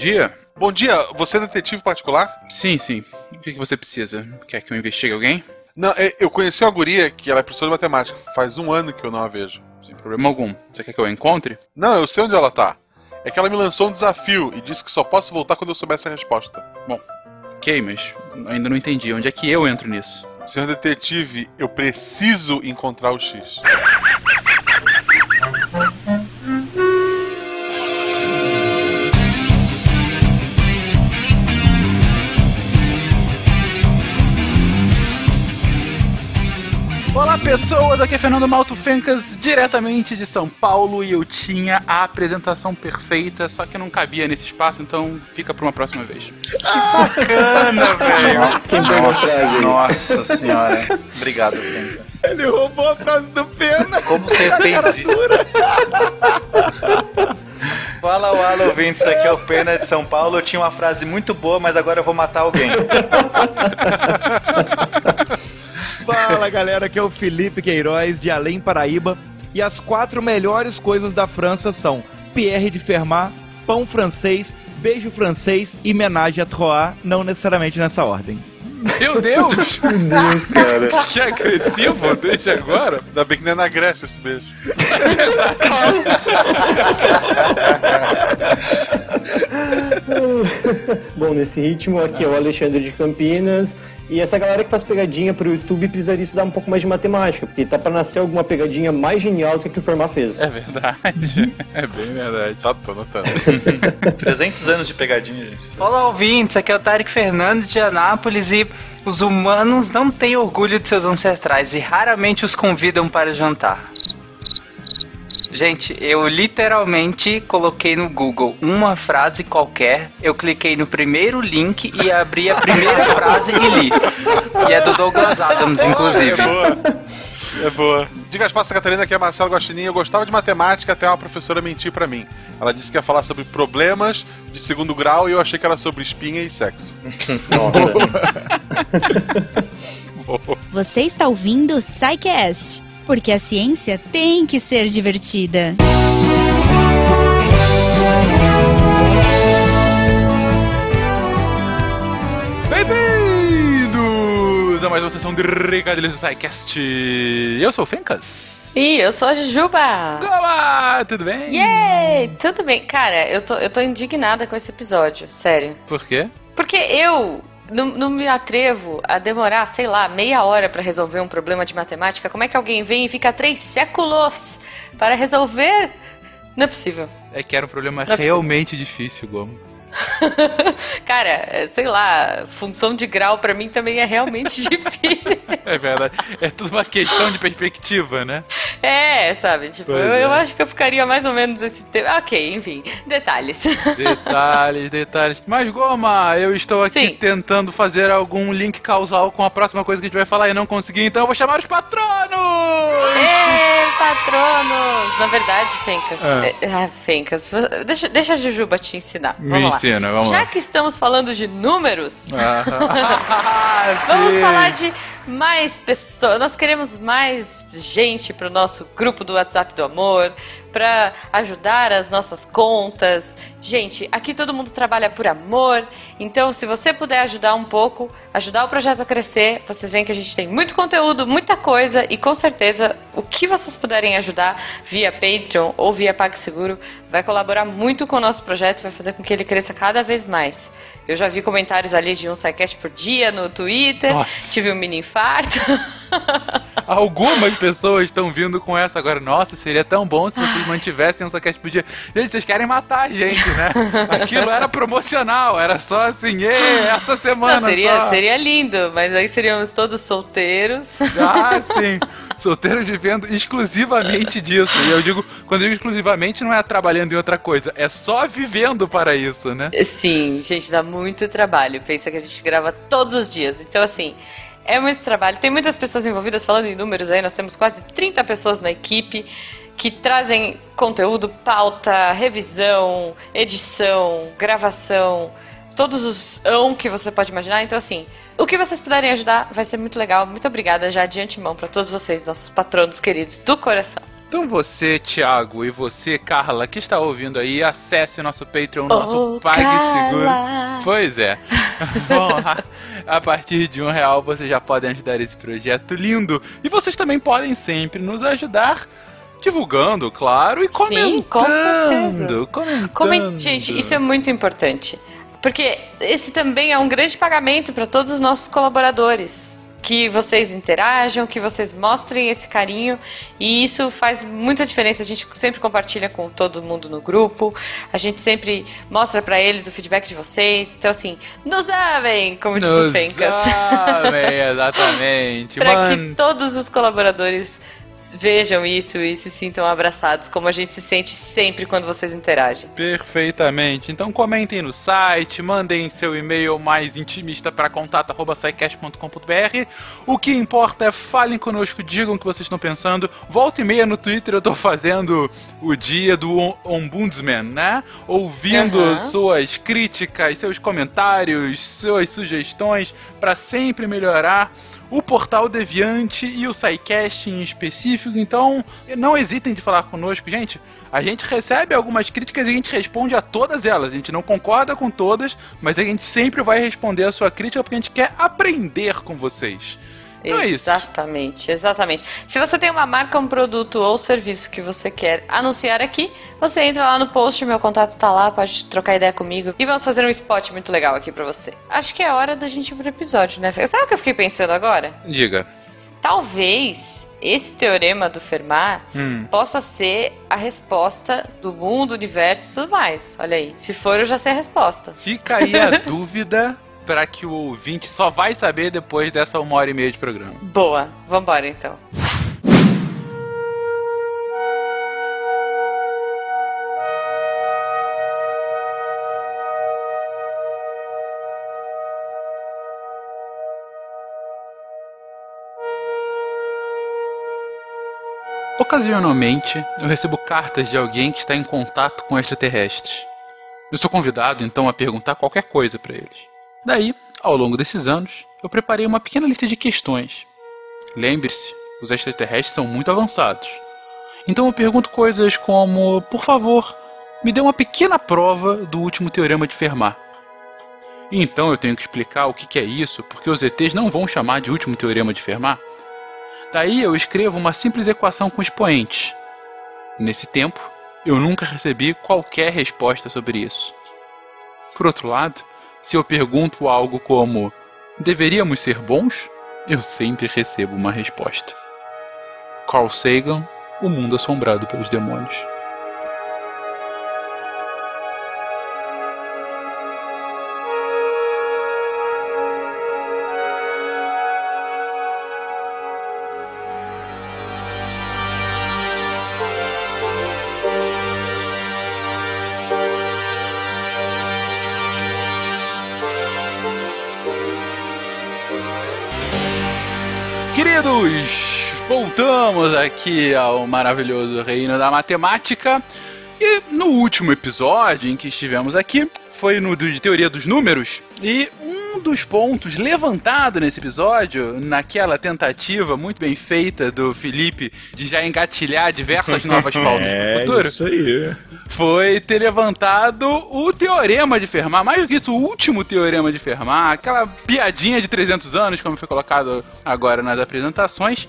dia. Bom dia, você é detetive particular? Sim, sim. O que, que você precisa? Quer que eu investigue alguém? Não, é, eu conheci uma guria que ela é professora de matemática. Faz um ano que eu não a vejo. Sem problema algum. Você quer que eu a encontre? Não, eu sei onde ela tá. É que ela me lançou um desafio e disse que só posso voltar quando eu souber essa resposta. Bom, ok, mas ainda não entendi. Onde é que eu entro nisso? Senhor detetive, eu preciso encontrar o X. Olá pessoas, aqui é Fernando Malto Fencas, diretamente de São Paulo, e eu tinha a apresentação perfeita, só que não cabia nesse espaço, então fica pra uma próxima vez. Que sacana, velho! Quem pegou a frase? Nossa senhora. Obrigado, Fencas. Ele roubou a frase do Pena. Como você fez isso? Fala, wala, ouvintes, aqui é o Pena de São Paulo. Eu tinha uma frase muito boa, mas agora eu vou matar alguém. Fala galera, aqui é o Felipe Queiroz de Além Paraíba. E as quatro melhores coisas da França são Pierre de Fermat, pão francês, beijo francês e menage à trois, não necessariamente nessa ordem. Meu Deus! Meu Deus, cara. Que agressivo desde agora! Ainda bem que não é na Grécia esse beijo. Bom, nesse ritmo, aqui é o Alexandre de Campinas. E essa galera que faz pegadinha pro YouTube precisaria estudar um pouco mais de matemática, porque tá pra nascer alguma pegadinha mais genial do que o Fermat fez. É verdade, é bem verdade. Tá, tô notando. 300 anos de pegadinha, gente. Olá, ouvintes. Aqui é o Tarek Fernandes de Anápolis e os humanos não têm orgulho de seus ancestrais e raramente os convidam para jantar. Gente, eu literalmente coloquei no Google uma frase qualquer, eu cliquei no primeiro link e abri a primeira frase e li. E é do Douglas Adams, inclusive. É boa. É boa. Diga as passas, Catarina, que é Marcelo Guaxinim. Eu gostava de matemática até uma professora mentir pra mim. Ela disse que ia falar sobre problemas de segundo grau e eu achei que era sobre espinha e sexo. Você está ouvindo o Psycast, porque a ciência tem que ser divertida. Bem-vindos a mais uma sessão de Recadilhos do SciCast. Eu sou o Fencas. Ih, eu sou a Jujuba! Olá, tudo bem? Yay! Tudo bem. Cara, eu tô, eu tô indignada com esse episódio, sério. Por quê? Porque eu não, não me atrevo a demorar, sei lá, meia hora pra resolver um problema de matemática. Como é que alguém vem e fica três séculos para resolver? Não é possível. É que era um problema Não é realmente difícil, Gomo. Cara, é, sei lá, função de grau pra mim também é realmente difícil. É verdade. É tudo uma questão de perspectiva, né? É, sabe? Tipo, eu, é. eu acho que eu ficaria mais ou menos esse tempo. Ok, enfim, detalhes. Detalhes, detalhes. Mas, Goma, eu estou aqui Sim. tentando fazer algum link causal com a próxima coisa que a gente vai falar e não consegui, então eu vou chamar os patronos! Ê, patronos! Na verdade, Fencas. Ah. é- Ah, Fencas, deixa, deixa a Jujuba te ensinar. Me Vamos lá. Vamos Já lá. que estamos falando de números, Ah, vamos sim. falar de mais pessoas. Nós queremos mais gente pro nosso grupo do WhatsApp do Amor, para ajudar as nossas contas. Gente, aqui todo mundo trabalha por amor, então se você puder ajudar um pouco, ajudar o projeto a crescer, vocês veem que a gente tem muito conteúdo, muita coisa e com certeza o que vocês puderem ajudar via Patreon ou via PagSeguro vai colaborar muito com o nosso projeto, vai fazer com que ele cresça cada vez mais. Eu já vi comentários ali de um SciCast por dia no Twitter, Nossa. tive um mini infarto. Algumas pessoas estão vindo com essa agora. Nossa, seria tão bom se vocês mantivessem um saquete por dia. Gente, vocês querem matar a gente, né? Aquilo era promocional, era só assim, "Ê, essa semana Não, seria, só." seria lindo, mas aí seríamos todos solteiros. Ah, sim. Solteiros vivendo exclusivamente disso. E eu digo, quando eu digo exclusivamente, não é trabalhando em outra coisa, é só vivendo para isso, né? Sim, gente, dá muito trabalho. Pensa que a gente grava todos os dias. Então, assim, é muito trabalho. Tem muitas pessoas envolvidas falando em números aí. Nós temos quase 30 pessoas na equipe que trazem conteúdo, pauta, revisão, edição, gravação, todos os ão que você pode imaginar. Então, assim, o que vocês puderem ajudar vai ser muito legal. Muito obrigada já de antemão para todos vocês, nossos patronos queridos do coração. Então você, Thiago, e você, Carla, que está ouvindo aí, acesse nosso Patreon, nosso Ô, PagSeguro. Pois é. Bom, a, a partir de um real vocês já podem ajudar esse projeto lindo. E vocês também podem sempre nos ajudar divulgando, claro, e Sim, comentando. com certeza. Comentando. Comen- Gente, isso é muito importante. Porque esse também é um grande pagamento para todos os nossos colaboradores. Que vocês interajam, que vocês mostrem esse carinho. E isso faz muita diferença. A gente sempre compartilha com todo mundo no grupo. A gente sempre mostra para eles o feedback de vocês. Então, assim, nos amem, como diz o Nos Fencas. amem, exatamente. para que todos os colaboradores vejam isso e se sintam abraçados, como a gente se sente sempre quando vocês interagem. Perfeitamente. Então comentem no site, mandem seu e-mail mais intimista para contato@saicast.com.br. O que importa é falem conosco, digam o que vocês estão pensando. Volta e meia no Twitter eu tô fazendo o dia do om- ombudsman, né? Ouvindo Aham. suas críticas, seus comentários, suas sugestões para sempre melhorar o Portal Deviante e o SciCast em específico. Então, não hesitem de falar conosco, gente. A gente recebe algumas críticas e a gente responde a todas elas. A gente não concorda com todas, mas a gente sempre vai responder a sua crítica porque a gente quer aprender com vocês. Então é isso. exatamente, exatamente. Se você tem uma marca, um produto ou serviço que você quer anunciar aqui, você entra lá no post, meu contato tá lá, pode trocar ideia comigo e vamos fazer um spot muito legal aqui pra você. Acho que é hora da gente ir pro episódio, né? Sabe o que eu fiquei pensando agora? Diga. Talvez esse teorema do Fermat Hum. possa ser a resposta do mundo, universo e tudo mais. Olha aí. Se for, eu já sei a resposta. Fica aí a dúvida para que o ouvinte só vai saber depois dessa uma hora e meia de programa. Boa, vambora então. Ocasionalmente, eu recebo cartas de alguém que está em contato com extraterrestres. Eu sou convidado então a perguntar qualquer coisa para eles. Daí, ao longo desses anos, eu preparei uma pequena lista de questões. Lembre-se, os extraterrestres são muito avançados. Então eu pergunto coisas como: por favor, me dê uma pequena prova do último teorema de Fermat. E então eu tenho que explicar o que é isso, porque os ETs não vão chamar de último teorema de Fermat. Daí eu escrevo uma simples equação com expoentes. Nesse tempo, eu nunca recebi qualquer resposta sobre isso. Por outro lado, se eu pergunto algo como: deveríamos ser bons? Eu sempre recebo uma resposta. Carl Sagan, O Mundo Assombrado pelos Demônios. Voltamos aqui ao maravilhoso reino da matemática. E no último episódio em que estivemos aqui, foi no de teoria dos números, e um dos pontos levantado nesse episódio, naquela tentativa muito bem feita do Felipe de já engatilhar diversas novas pautas é, pro futuro, isso aí. foi ter levantado o teorema de Fermat, mais do que isso, o último teorema de Fermat, aquela piadinha de 300 anos, como foi colocado agora nas apresentações.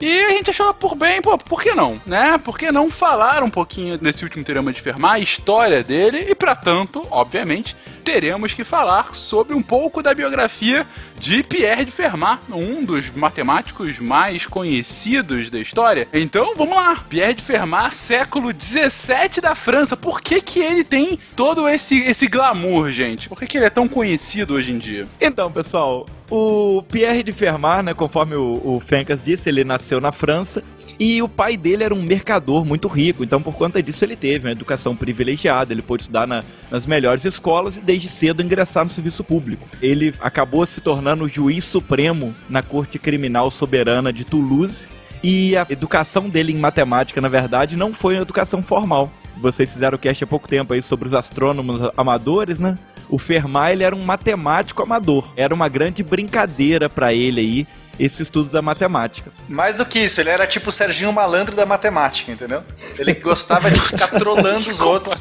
E a gente achou por bem, pô, por que não, né? Por que não falar um pouquinho desse último teorema de Fermat, a história dele, e para tanto, obviamente, teremos que falar sobre um pouco da biografia de Pierre de Fermat, um dos matemáticos mais conhecidos da história. Então, vamos lá. Pierre de Fermat, século 17 da França. Por que que ele tem todo esse, esse glamour, gente? Por que que ele é tão conhecido hoje em dia? Então, pessoal, o Pierre de Fermat, né, conforme o, o Fencas disse, ele nasceu na França e o pai dele era um mercador muito rico, então por conta disso ele teve uma educação privilegiada, ele pôde estudar na- nas melhores escolas e desde cedo ingressar no serviço público. Ele acabou se tornando juiz supremo na Corte Criminal Soberana de Toulouse e a educação dele em matemática, na verdade, não foi uma educação formal. Vocês fizeram o cast há pouco tempo aí sobre os astrônomos amadores, né? o Fermat ele era um matemático amador. Era uma grande brincadeira para ele aí esse estudo da matemática. Mais do que isso, ele era tipo o Serginho Malandro da matemática, entendeu? Ele gostava de ficar trolando os outros.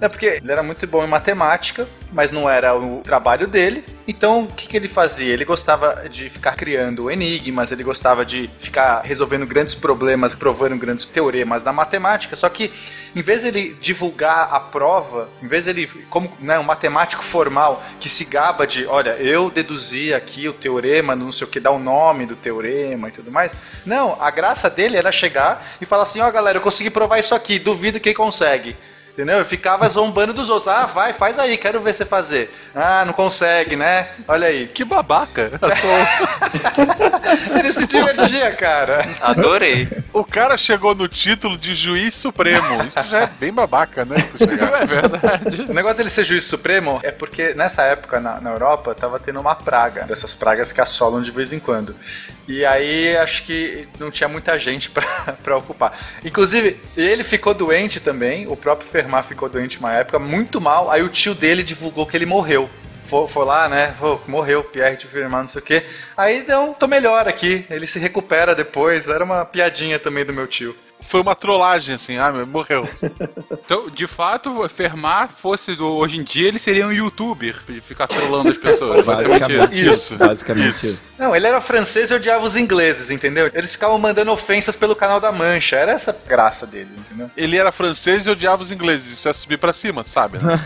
É porque ele era muito bom em matemática, mas não era o trabalho dele. Então, o que, que ele fazia? Ele gostava de ficar criando enigmas, ele gostava de ficar resolvendo grandes problemas, provando grandes teoremas da matemática. Só que, em vez ele divulgar a prova, em vez ele, como né, um matemático formal que se gaba de, olha, eu deduzi aqui o teorema, não sei o que, dá o nome do teorema e tudo mais. Não, a graça dele era chegar e falar assim: ó, galera, eu consegui provar isso aqui, duvido quem consegue. Entendeu? Eu ficava zombando dos outros. Ah, vai, faz aí, quero ver você fazer. Ah, não consegue, né? Olha aí. Que babaca. Ele se divertia, cara. Adorei. O cara chegou no título de juiz supremo. Isso já é bem babaca, né? tu chegar. É verdade. O negócio dele ser juiz supremo é porque nessa época na, na Europa tava tendo uma praga, dessas pragas que assolam de vez em quando. E aí acho que não tinha muita gente pra ocupar. Inclusive, ele ficou doente também, o próprio Fermat ficou doente uma época, muito mal. Aí o tio dele divulgou que ele morreu. Foi, foi lá, né? Pô, morreu, Pierre de Fermat, não sei o quê. Aí, não, tô melhor aqui. Ele se recupera depois. Era uma piadinha também do meu tio. Foi uma trollagem, assim. Ah, meu, morreu. Então, de fato, Fermat fosse do hoje em dia, ele seria um youtuber de ficar trollando as pessoas. Basicamente isso. Isso. Basicamente Isso. isso. Não, ele era francês e odiava os ingleses, entendeu? Eles ficavam mandando ofensas pelo canal da Mancha. Era essa a graça dele, entendeu? Ele era francês e odiava os ingleses. Isso é subir pra cima, sabe? Né?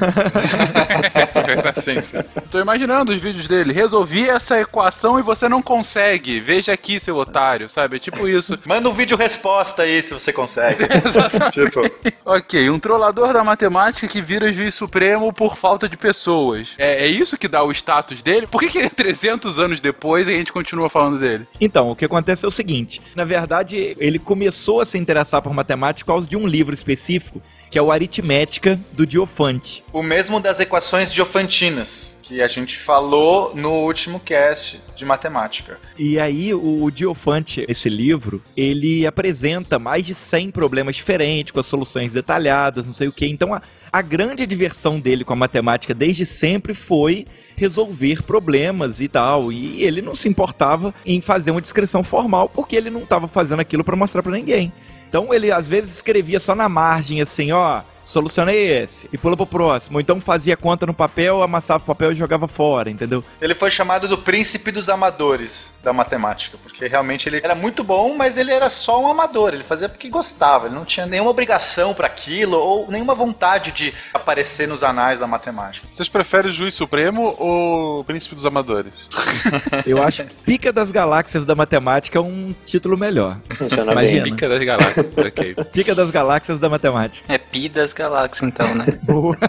sim, sim. Tô imaginando os vídeos dele. Resolvi essa equação e você não consegue. Veja aqui, seu otário, sabe? É tipo isso. Manda um vídeo resposta aí se você consegue. tipo, Ok, um trollador da matemática que vira juiz supremo por falta de pessoas. É, é isso que dá o status dele? Por que, que 300 anos depois a gente continua falando dele? Então, o que acontece é o seguinte: na verdade, ele começou a se interessar por matemática por causa de um livro específico, que é o Aritmética do Diofante. o mesmo das equações diofantinas, que a gente falou no último cast de matemática. E aí, o Diofante, esse livro, ele apresenta mais de 100 problemas diferentes, com as soluções detalhadas, não sei o que. Então, a, a grande diversão dele com a matemática desde sempre foi resolver problemas e tal. E ele não se importava em fazer uma descrição formal, porque ele não estava fazendo aquilo para mostrar para ninguém. Então ele às vezes escrevia só na margem assim, ó, solucionei esse e pula pro próximo. Ou então fazia conta no papel, amassava o papel e jogava fora, entendeu? Ele foi chamado do príncipe dos amadores da matemática, porque realmente ele era muito bom, mas ele era só um amador. Ele fazia porque gostava, ele não tinha nenhuma obrigação para aquilo ou nenhuma vontade de aparecer nos anais da matemática. Vocês preferem juiz supremo ou príncipe dos amadores? Eu acho que Pica das Galáxias da Matemática é um título melhor. Funciona Imagina. Pica das galáxias. ok. Pica das Galáxias da Matemática. É pi das galáxias, então, né?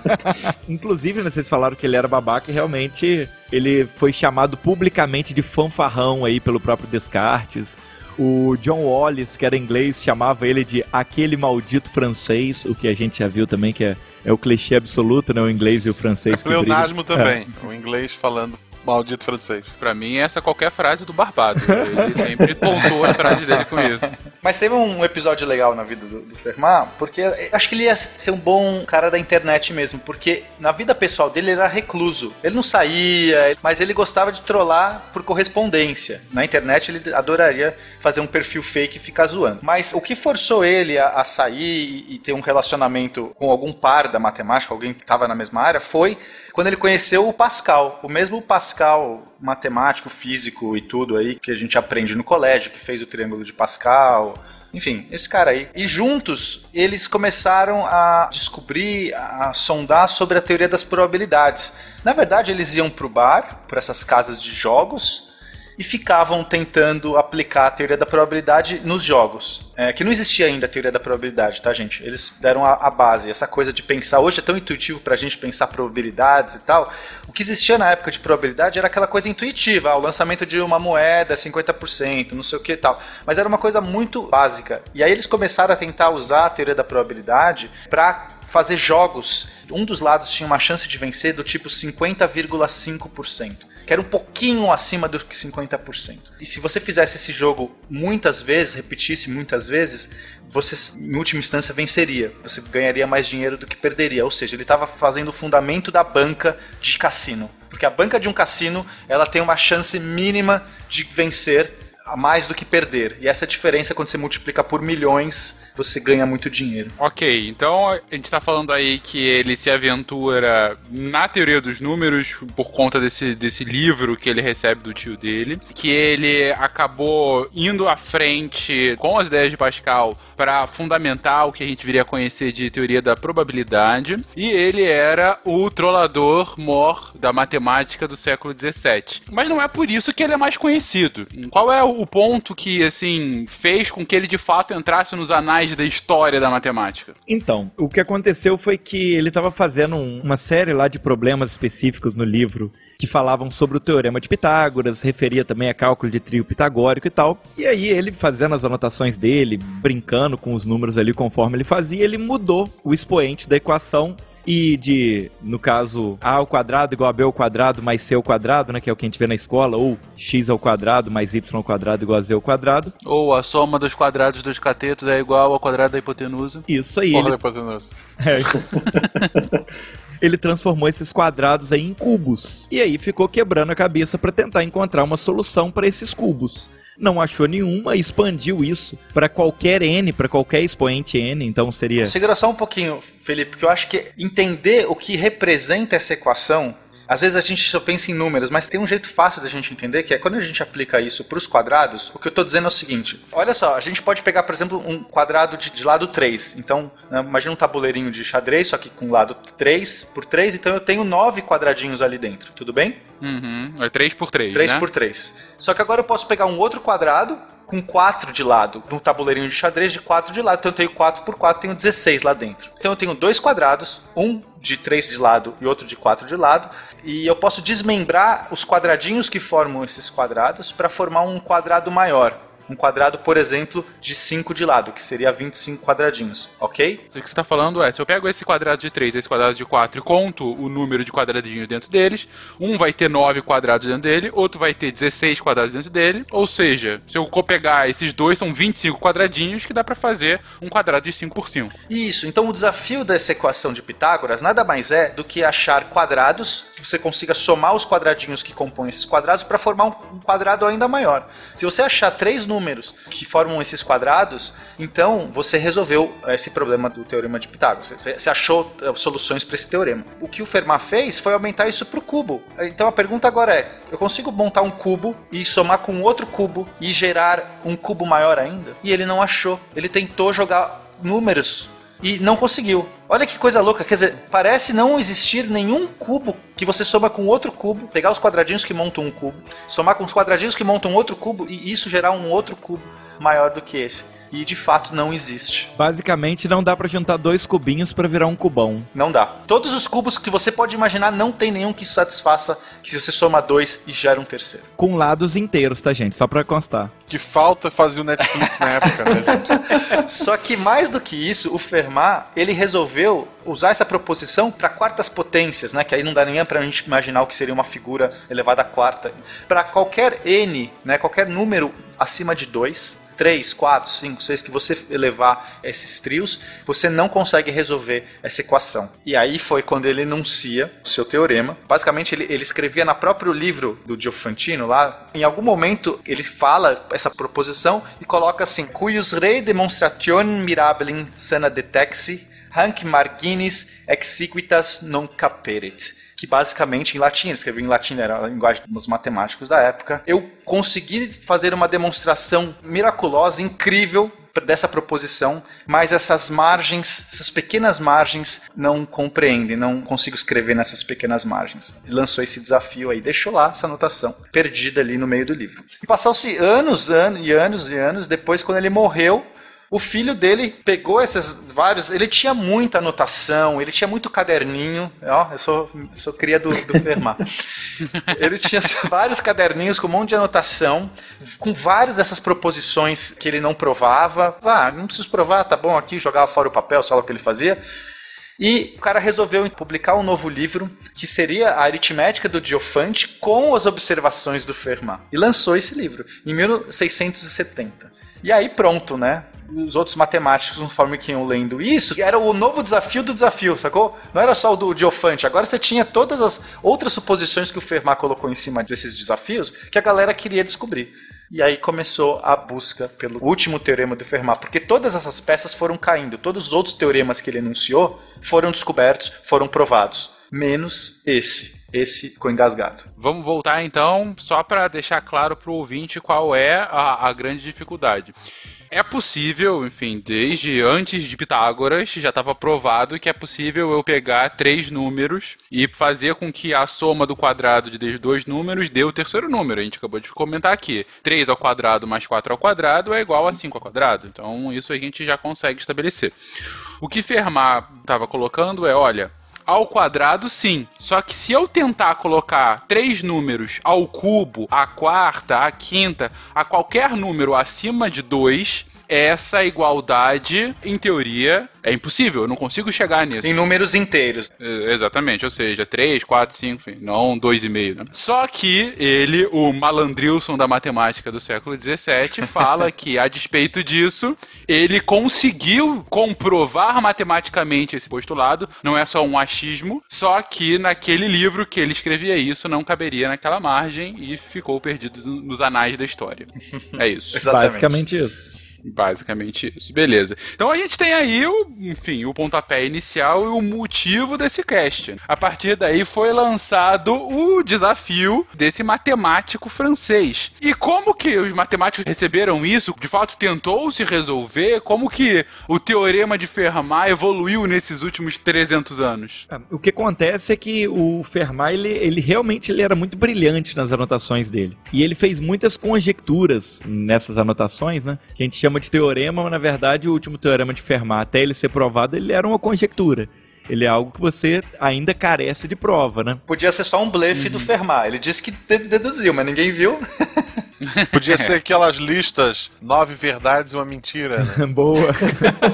Inclusive, né, vocês falaram que ele era babaca e realmente ele foi chamado publicamente de fanfarrão aí pelo próprio Descartes. O John Wallace, que era inglês, chamava ele de aquele maldito francês, o que a gente já viu também que é, é o clichê absoluto, né? O inglês e o francês que brigam. Leonasmo também. O inglês falando maldito francês. Pra mim, essa é qualquer frase do Barbado. Ele sempre pontuou a frase dele com isso. Mas teve um episódio legal na vida do, do Fermat, porque acho que ele ia ser um bom cara da internet mesmo, porque na vida pessoal dele ele era recluso. Ele não saía, mas ele gostava de trollar por correspondência. Na internet ele adoraria fazer um perfil fake e ficar zoando. Mas o que forçou ele a, a sair e, e ter um relacionamento com algum par da matemática, alguém que estava na mesma área, foi quando ele conheceu o Pascal. O mesmo Pascal matemático, físico e tudo aí que a gente aprende no colégio, que fez o triângulo de Pascal. Enfim, esse cara aí. E juntos, eles começaram a descobrir, a sondar sobre a teoria das probabilidades. Na verdade, eles iam pro bar, por essas casas de jogos, e ficavam tentando aplicar a teoria da probabilidade nos jogos. É, que não existia ainda a teoria da probabilidade, tá, gente? Eles deram a, a base, essa coisa de pensar. Hoje é tão intuitivo pra gente pensar probabilidades e tal. O que existia na época de probabilidade era aquela coisa intuitiva, ah, o lançamento de uma moeda, 50%, não sei o que e tal. Mas era uma coisa muito básica. E aí eles começaram a tentar usar a teoria da probabilidade para fazer jogos. Um dos lados tinha uma chance de vencer do tipo 50,5%. Que era um pouquinho acima do que 50%. E se você fizesse esse jogo muitas vezes, repetisse muitas vezes, você, em última instância, venceria. Você ganharia mais dinheiro do que perderia. Ou seja, ele estava fazendo o fundamento da banca de cassino. Porque a banca de um cassino, ela tem uma chance mínima de vencer mais do que perder. E essa diferença, quando você multiplica por milhões, você ganha muito dinheiro. Ok, então a gente tá falando aí que ele se aventura na teoria dos números por conta desse, desse livro que ele recebe do tio dele, que ele acabou indo à frente com as ideias de Pascal para fundamentar o que a gente viria a conhecer de teoria da probabilidade, e ele era o trollador mor da matemática do século 17. Mas não é por isso que ele é mais conhecido. Qual é o ponto que assim fez com que ele de fato entrasse nos anais da história da matemática? Então, o que aconteceu foi que ele estava fazendo um- uma série lá de problemas específicos no livro que falavam sobre o teorema de Pitágoras, referia também a cálculo de trio pitagórico e tal. E aí ele fazendo as anotações dele, brincando com os números ali conforme ele fazia, ele mudou o expoente da equação e de, no caso, a ao quadrado igual a b ao quadrado mais c ao quadrado, né, que é o que a gente vê na escola, ou x ao quadrado mais y ao quadrado igual a z ao quadrado. Ou a soma dos quadrados dos catetos é igual ao quadrado da hipotenusa. Isso aí, Porra ele da hipotenusa. ele transformou esses quadrados em cubos. E aí ficou quebrando a cabeça para tentar encontrar uma solução para esses cubos. Não achou nenhuma, expandiu isso para qualquer n, para qualquer expoente n, então seria Segura só um pouquinho, Felipe, porque eu acho que entender o que representa essa equação. Às vezes a gente só pensa em números, mas tem um jeito fácil da gente entender, que é quando a gente aplica isso para os quadrados, o que eu estou dizendo é o seguinte: olha só, a gente pode pegar, por exemplo, um quadrado de, de lado 3. Então, né, imagina um tabuleirinho de xadrez, só que com lado 3 por 3, então eu tenho 9 quadradinhos ali dentro, tudo bem? Uhum. É 3 por 3, 3 né? por 3. Só que agora eu posso pegar um outro quadrado com 4 de lado, num tabuleirinho de xadrez de 4 de lado. Então eu tenho 4 por 4, tenho 16 lá dentro. Então eu tenho dois quadrados, um de 3 de lado e outro de 4 de lado, e eu posso desmembrar os quadradinhos que formam esses quadrados para formar um quadrado maior. Um quadrado, por exemplo, de 5 de lado, que seria 25 quadradinhos, ok? O que você está falando é, se eu pego esse quadrado de 3 esse quadrado de 4 e conto o número de quadradinhos dentro deles, um vai ter 9 quadrados dentro dele, outro vai ter 16 quadrados dentro dele, ou seja, se eu pegar esses dois, são 25 quadradinhos que dá para fazer um quadrado de 5 por 5. Isso, então o desafio dessa equação de Pitágoras nada mais é do que achar quadrados que você consiga somar os quadradinhos que compõem esses quadrados para formar um quadrado ainda maior. Se você achar três números que formam esses quadrados, então você resolveu eh, esse problema do teorema de Pitágoras. Você, você achou eh, soluções para esse teorema. O que o Fermat fez foi aumentar isso para o cubo. Então a pergunta agora é: eu consigo montar um cubo e somar com outro cubo e gerar um cubo maior ainda? E ele não achou. Ele tentou jogar números e não conseguiu. Olha que coisa louca, quer dizer, parece não existir nenhum cubo que você soma com outro cubo, pegar os quadradinhos que montam um cubo, somar com os quadradinhos que montam outro cubo e isso gerar um outro cubo maior do que esse. E de fato não existe. basicamente não dá pra juntar dois cubinhos pra virar um cubão. Não dá. Todos os cubos que você pode imaginar não tem nenhum que satisfaça que se você soma dois e gera um terceiro. Com lados inteiros, tá, gente? Só pra constar. Que falta fazia o Netflix na época, né? gente? Só que mais do que isso, o Fermat, ele resolveu usar essa proposição para quartas potências, né? Que aí não dá nem para a gente imaginar o que seria uma figura elevada à quarta. Para qualquer n, né? Qualquer número acima de 2, 3, 4, 5, 6 que você elevar esses trios, você não consegue resolver essa equação. E aí foi quando ele enuncia o seu teorema. Basicamente, ele, ele escrevia no próprio livro do Diofantino lá. Em algum momento, ele fala essa proposição e coloca assim: cuius re demonstrationem mirabilem sana detexi, hanc marginis exequitas non caperit que basicamente em latim, ele escreveu em latim, era a linguagem dos matemáticos da época. Eu consegui fazer uma demonstração miraculosa, incrível dessa proposição, mas essas margens, essas pequenas margens não compreendem, não consigo escrever nessas pequenas margens. Lançou esse desafio aí, deixou lá essa anotação perdida ali no meio do livro. E passou-se anos, anos e anos e anos depois quando ele morreu, o filho dele pegou esses vários. Ele tinha muita anotação, ele tinha muito caderninho. Ó, eu sou, eu sou cria do, do Fermat. ele tinha vários caderninhos com um monte de anotação, com várias dessas proposições que ele não provava. Ah, não preciso provar, tá bom aqui, jogava fora o papel, só o que ele fazia. E o cara resolveu publicar um novo livro que seria a aritmética do Diofante com as observações do Fermat. E lançou esse livro em 1670. E aí pronto, né? Os outros matemáticos, conforme que iam lendo isso, era o novo desafio do desafio, sacou? Não era só o do Diofante. Agora você tinha todas as outras suposições que o Fermat colocou em cima desses desafios que a galera queria descobrir. E aí começou a busca pelo último teorema do Fermat, porque todas essas peças foram caindo, todos os outros teoremas que ele enunciou foram descobertos, foram provados, menos esse. Esse ficou engasgado. Vamos voltar então, só para deixar claro para o ouvinte qual é a, a grande dificuldade. É possível, enfim, desde antes de Pitágoras já estava provado que é possível eu pegar três números e fazer com que a soma do quadrado de dois números dê o terceiro número. A gente acabou de comentar aqui. 3 ao quadrado mais 4 ao quadrado é igual a 5 ao quadrado. Então isso a gente já consegue estabelecer. O que Fermat estava colocando é, olha, ao quadrado, sim. Só que se eu tentar colocar três números ao cubo, a quarta, a quinta, a qualquer número acima de 2, essa igualdade, em teoria, é impossível. Eu não consigo chegar nisso. Em números inteiros. É, Exatamente, ou seja, 3, 4, 5, enfim, não 2,5. Né? Só que ele, o malandrilson da matemática do século XVII, fala que, a despeito disso, ele conseguiu comprovar matematicamente esse postulado, não é só um achismo, só que naquele livro que ele escrevia isso não caberia naquela margem e ficou perdido nos anais da história. É isso. Exatamente. Basicamente isso. Basicamente isso. Beleza. Então a gente tem aí o, enfim, o pontapé inicial e o motivo desse cast. A partir daí foi lançado o desafio desse matemático francês. E como que os matemáticos receberam isso? De fato tentou se resolver? Como que o teorema de Fermat evoluiu nesses últimos 300 anos? Ah, O que acontece é que o Fermat, ele, ele realmente ele era muito brilhante nas anotações dele. E ele fez muitas conjecturas nessas anotações, né? Que a gente chama de teorema, mas na verdade o último teorema de Fermat, até ele ser provado, ele era uma conjectura. Ele é algo que você ainda carece de prova, né? Podia ser só um blefe do Fermat. Ele disse que de- deduziu, mas ninguém viu. Podia ser aquelas listas, nove verdades e uma mentira. né? Boa.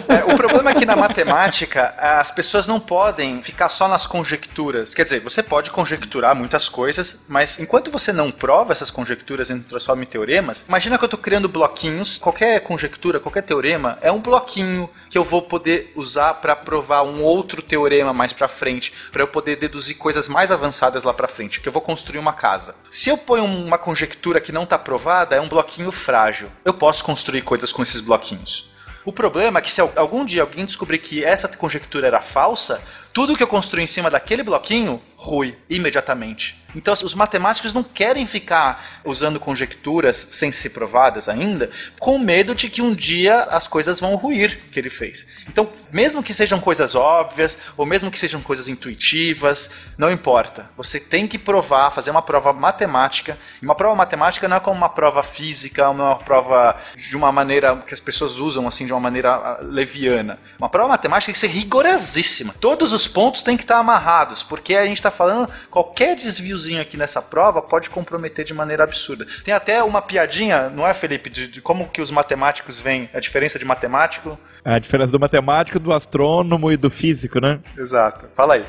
É, o problema é que na matemática as pessoas não podem ficar só nas conjecturas. Quer dizer, você pode conjecturar muitas coisas, mas enquanto você não prova essas conjecturas e não transforma em teoremas, imagina que eu estou criando bloquinhos. Qualquer conjectura, qualquer teorema é um bloquinho que eu vou poder usar para provar um outro teorema mais para frente, para eu poder deduzir coisas mais avançadas lá para frente, que eu vou construir uma casa. Se eu ponho uma conjectura que não está provada, é um bloquinho frágil. Eu posso construir coisas com esses bloquinhos. O problema é que se al- algum dia alguém descobrir que essa conjectura era falsa, tudo que eu construí em cima daquele bloquinho rui imediatamente. Então os matemáticos não querem ficar usando conjecturas sem ser provadas ainda, com medo de que um dia as coisas vão ruir que ele fez. Então, mesmo que sejam coisas óbvias, ou mesmo que sejam coisas intuitivas, não importa. Você tem que provar, fazer uma prova matemática. E uma prova matemática não é como uma prova física, uma prova de uma maneira que as pessoas usam assim de uma maneira ah, leviana. Uma prova matemática tem que ser rigorosíssima. Todos os pontos têm que estar amarrados, porque a gente está falando qualquer desviozinho aqui nessa prova pode comprometer de maneira absurda. Tem até uma piadinha, não é, Felipe, de, de como que os matemáticos veem a diferença de matemático? A diferença do matemático, do astrônomo e do físico, né? Exato. Fala aí.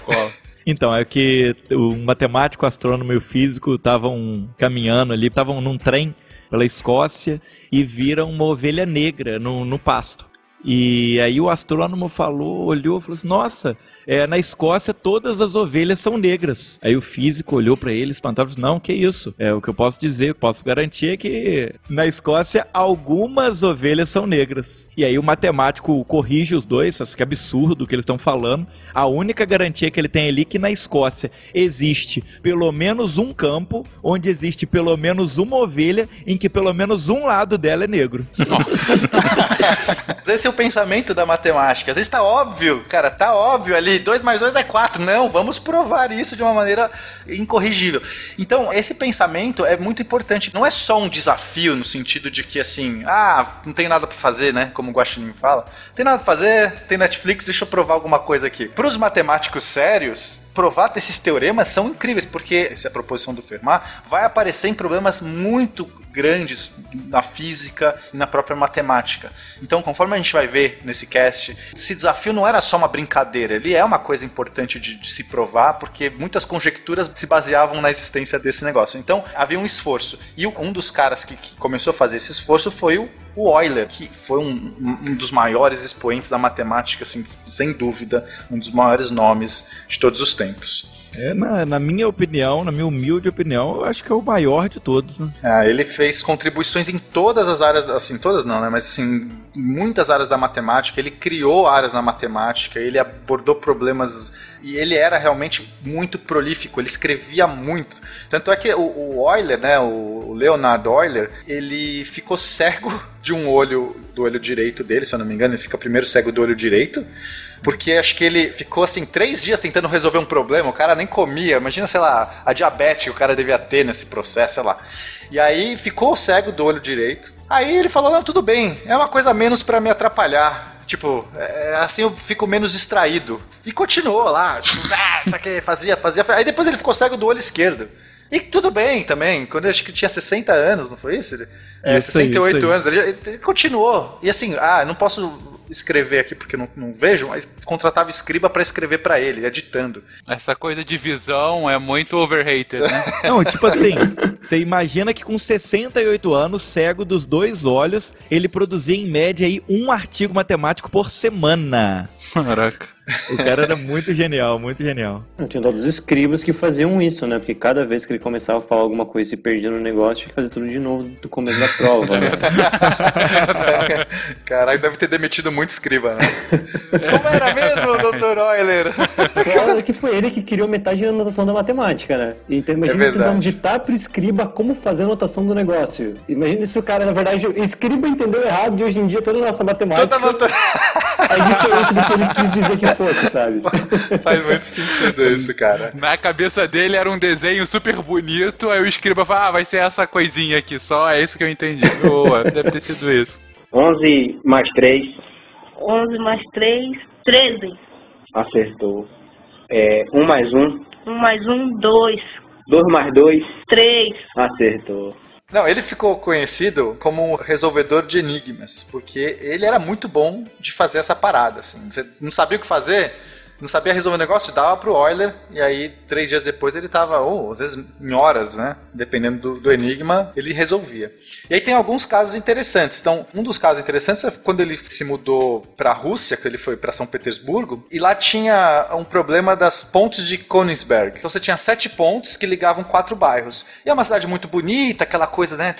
Então, é que o matemático, o astrônomo e o físico estavam caminhando ali, estavam num trem pela Escócia e viram uma ovelha negra no, no pasto. E aí o astrônomo falou, olhou, falou assim, nossa, é, na Escócia todas as ovelhas são negras. Aí o físico olhou para ele, espantado, e disse, não, que isso? É o que eu posso dizer, posso garantir é que na Escócia algumas ovelhas são negras. E aí o matemático corrige os dois, acho que é absurdo o que eles estão falando. A única garantia que ele tem ali é que na Escócia existe pelo menos um campo onde existe pelo menos uma ovelha em que pelo menos um lado dela é negro. Esse é o pensamento da matemática. Às vezes tá óbvio, cara, tá óbvio ali. 2 mais 2 é 4. Não, vamos provar isso de uma maneira incorrigível. Então, esse pensamento é muito importante. Não é só um desafio no sentido de que, assim, ah, não tem nada pra fazer, né? Como o Guaxinim fala. Tem nada pra fazer, tem Netflix, deixa eu provar alguma coisa aqui. Pros matemáticos sérios, provar desses teoremas são incríveis, porque essa proposição do Fermat vai aparecer em problemas muito grandes na física e na própria matemática. Então, conforme a gente vai ver nesse cast, esse desafio não era só uma brincadeira, ele é uma coisa importante de, de se provar, porque muitas conjecturas se baseavam na existência desse negócio. Então, havia um esforço. E um dos caras que, que começou a fazer esse esforço foi o o Euler, que foi um, um, dos maiores expoentes da matemática, assim, sem dúvida, um dos maiores nomes de todos os tempos. É, na, na, minha opinião, na minha humilde opinião, eu acho que é o maior de todos, né? É, ele fez contribuições em todas as áreas, assim, todas não, né? Mas assim, em muitas áreas da matemática, ele criou áreas na matemática, ele abordou problemas e ele era realmente muito prolífico, ele escrevia muito. Tanto é que o, o Euler, né, o Leonard Euler, ele ficou cego de um olho, do olho direito dele, se eu não me engano, ele fica primeiro cego do olho direito, porque acho que ele ficou assim três dias tentando resolver um problema, o cara nem comia, imagina, sei lá, a diabetes que o cara devia ter nesse processo, sei lá. E aí ficou cego do olho direito. Aí ele falou: não, tudo bem, é uma coisa menos para me atrapalhar. Tipo, é, assim eu fico menos distraído. E continuou lá, tipo, ah, isso aqui, fazia, fazia. Aí depois ele ficou cego do olho esquerdo. E tudo bem também, quando eu acho que tinha 60 anos, não foi isso? É, isso 68 aí, isso anos, ele, ele, continuou. E assim, ah, não posso escrever aqui porque não, não vejo, mas contratava escriba para escrever para ele, editando. Essa coisa de visão é muito overrated, né? não, tipo assim, você imagina que com 68 anos, cego dos dois olhos, ele produzia em média aí um artigo matemático por semana. Caraca. O cara era muito genial, muito genial. Tinha todos os escribas que faziam isso, né? Porque cada vez que ele começava a falar alguma coisa e se perdia no negócio, tinha que fazer tudo de novo do começo da prova, né? Caralho, deve ter demitido muito escriba, né? Como era mesmo, doutor Euler? Claro que foi ele que criou metade da anotação da matemática, né? Então imagina é tentando ditar pro escriba como fazer a anotação do negócio. Imagina se o cara, na verdade, o escriba entendeu errado e hoje em dia toda a nossa matemática toda nota... é diferente do que ele quis dizer que fosse, sabe? Faz muito sentido isso, cara. Na cabeça dele era um desenho super bonito, aí o escriba fala, ah, vai ser essa coisinha aqui só, é isso que eu entendi. Boa, deve ter sido isso. 11 mais 3. 11 mais 3, 13. Acertou. É, 1 mais 1. 1 mais 1, 2. 2 mais 2. 3. Acertou. Não, ele ficou conhecido como um resolvedor de enigmas, porque ele era muito bom de fazer essa parada, assim. Você não sabia o que fazer? Não sabia resolver o negócio, dava pro Euler, e aí, três dias depois, ele tava, ou às vezes em horas, né? Dependendo do, do, enigma, ele resolvia. E aí tem alguns casos interessantes. Então, um dos casos interessantes é quando ele se mudou para a Rússia, que ele foi para São Petersburgo, e lá tinha um problema das pontes de Königsberg. Então você tinha sete pontes que ligavam quatro bairros. E é uma cidade muito bonita, aquela coisa, né?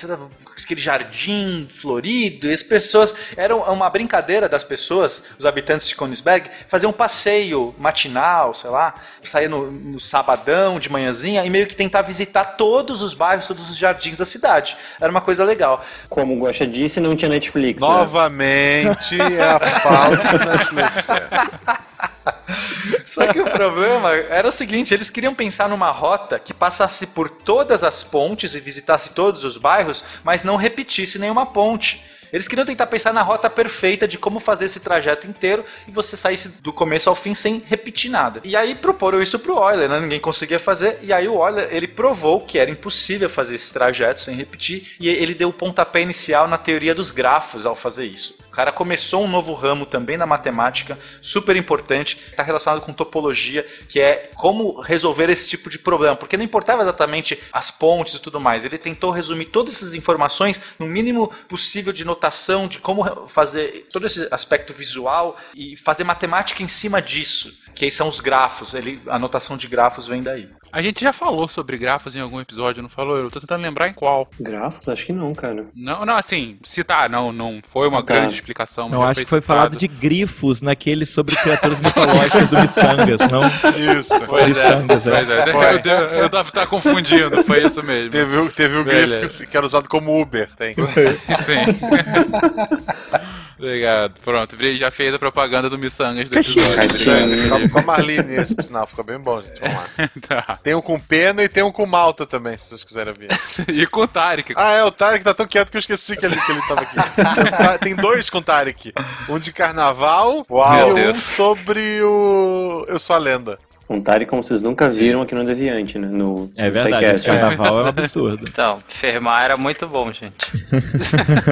Aquele jardim florido, e as pessoas. Era uma brincadeira das pessoas, os habitantes de Königsberg, fazer um passeio matinal, sei lá, sair no, no, sabadão, de manhãzinha, e meio que tentar visitar todos os bairros, todos os jardins da cidade. Era uma coisa legal. Como o Guaxa disse, não tinha Netflix. Né? Novamente, né? é a falta da Netflix. É. Só que o problema era o seguinte: eles queriam pensar numa rota que passasse por todas as pontes e visitasse todos os bairros, mas não repetisse nenhuma ponte. Eles queriam tentar pensar na rota perfeita de como fazer esse trajeto inteiro e você saísse do começo ao fim sem repetir nada. E aí proporam isso pro Euler, né? Ninguém conseguia fazer. E aí o Euler, ele provou que era impossível fazer esse trajeto sem repetir e ele deu o pontapé inicial na teoria dos grafos ao fazer isso. Cara começou um novo ramo também na matemática, super importante, está relacionado com topologia, que é como resolver esse tipo de problema, porque não importava exatamente as pontes e tudo mais. Ele tentou resumir todas essas informações no mínimo possível de notação, de como fazer todo esse aspecto visual e fazer matemática em cima disso, que aí são os grafos. Ele, a notação de grafos vem daí. A gente já falou sobre grafos em algum episódio, não falou? Eu tô tentando lembrar em qual. Grafos? Acho que não, cara. Não, não, assim, citar, não, não foi uma tá. grande explicação. Não, acho que foi citado. falado de grifos naquele sobre criaturas mitológicas do Missangas, não? Isso. Pois Missangas, é, é. Pois é. Foi. Eu, devo, eu devo estar confundindo, foi isso mesmo. Teve, teve o grifo que era usado como Uber, tem. Sim. Obrigado. Pronto, já fez a propaganda do Missangas do episódio. Com a Marlene esse, por sinal, ficou bem bom, gente. Vamos lá. tá. Tem um com pena e tem um com malta também, se vocês quiserem ver. e com o Tarek. Ah, é, o Tarek tá tão quieto que eu esqueci que ele, que ele tava aqui. tem dois com o Tarek. Um de carnaval Uau. e um sobre o Eu Sou a Lenda. Tarek como vocês nunca viram aqui no Deviante, né? No, É no verdade, esse Psycast. carnaval é um absurdo. Então, Fermar era muito bom, gente.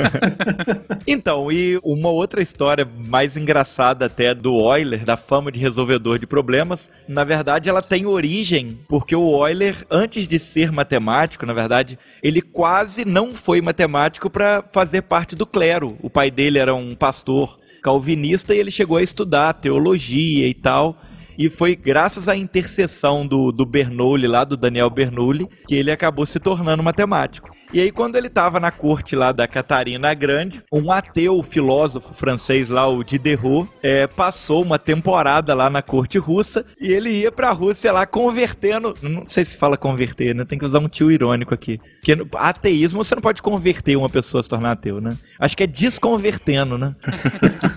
Então, e uma outra história mais engraçada até do Euler, da fama de resolvedor de problemas, na verdade ela tem origem porque o Euler, antes de ser matemático, na verdade, ele quase não foi matemático para fazer parte do clero. O pai dele era um pastor calvinista e ele chegou a estudar teologia e tal. E foi graças à intercessão do, do Bernoulli, lá do Daniel Bernoulli, que ele acabou se tornando matemático. E aí, quando ele estava na corte lá da Catarina Grande, um ateu filósofo francês lá, o Diderot, é, passou uma temporada lá na corte russa e ele ia pra Rússia lá convertendo. Não sei se fala converter, né? Tem que usar um tio irônico aqui. Porque no ateísmo você não pode converter uma pessoa a se tornar ateu, né? Acho que é desconvertendo, né?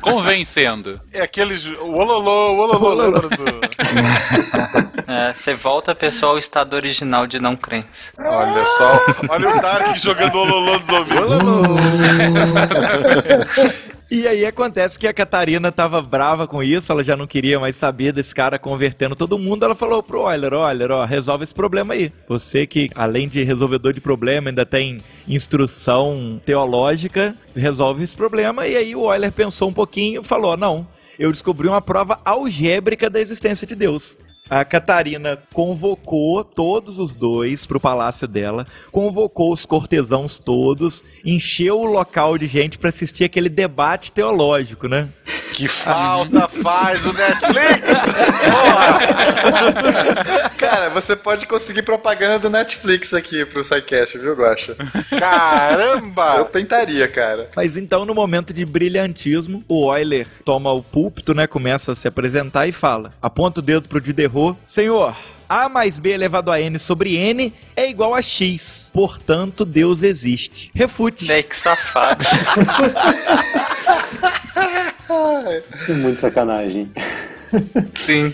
Convencendo. É aqueles. O ololô, o ololô, do- É, você volta a pessoa ao estado original de não crença. Olha só. Olha o Tarek jogando o ololô dos ouvidos. E aí acontece que a Catarina tava brava com isso, ela já não queria mais saber desse cara convertendo todo mundo. Ela falou pro Euler, Euler, ó, resolve esse problema aí. Você que, além de resolvedor de problema, ainda tem instrução teológica, resolve esse problema. E aí o Euler pensou um pouquinho e falou, não, eu descobri uma prova algébrica da existência de Deus. A Catarina convocou todos os dois pro palácio dela, convocou os cortesãos todos, encheu o local de gente pra assistir aquele debate teológico, né? Que falta faz o Netflix! Cara, você pode conseguir propaganda do Netflix aqui pro SciCast, viu? Eu Caramba! tentaria, cara. Mas então, no momento de brilhantismo, o Euler toma o púlpito, né? Começa a se apresentar e fala: aponta o dedo pro Diderot, Senhor, A mais B elevado a N sobre N é igual a X. Portanto, Deus existe. Refute. Véi, que safado. Muito sacanagem. Sim.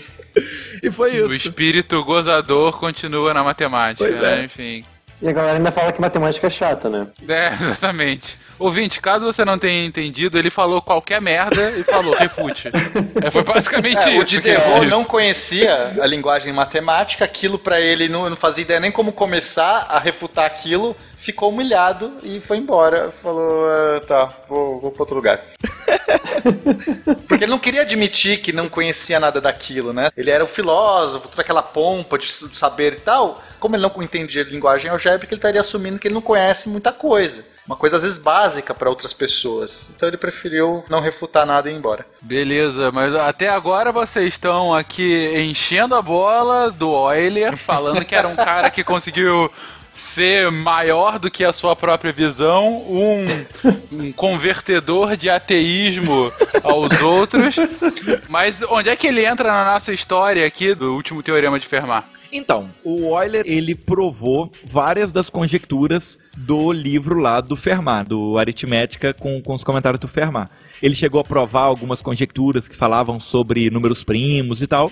E foi O isso. espírito gozador continua na matemática, Pois né? é. Enfim. E a galera ainda fala que matemática é chata, né? É, exatamente. Ouvinte, caso você não tenha entendido, ele falou qualquer merda e falou refute. É, foi basicamente É, o isso ele Diderot não conhecia a linguagem matemática, aquilo pra ele não, não fazia ideia nem como começar a refutar aquilo, ficou humilhado e foi embora. Falou, "Ah, tá, vou, vou pra outro lugar. Porque ele não queria admitir que não conhecia nada daquilo, né? Ele era um filósofo, toda aquela pompa de saber e tal. Como ele não entendia linguagem algébrica, ele estaria assumindo que ele não conhece muita coisa. Uma coisa às vezes básica para outras pessoas. Então ele preferiu não refutar nada e ir embora. Beleza, mas até agora vocês estão aqui enchendo a bola do Euler, falando que era um cara que conseguiu ser maior do que a sua própria visão, um, um convertedor de ateísmo aos outros. Mas onde é que ele entra na nossa história aqui do último teorema de Fermat? Então, o Euler, ele provou várias das conjecturas do livro lá do Fermat, do Aritmética com, com os comentários do Fermat. Ele chegou a provar algumas conjecturas que falavam sobre números primos e tal.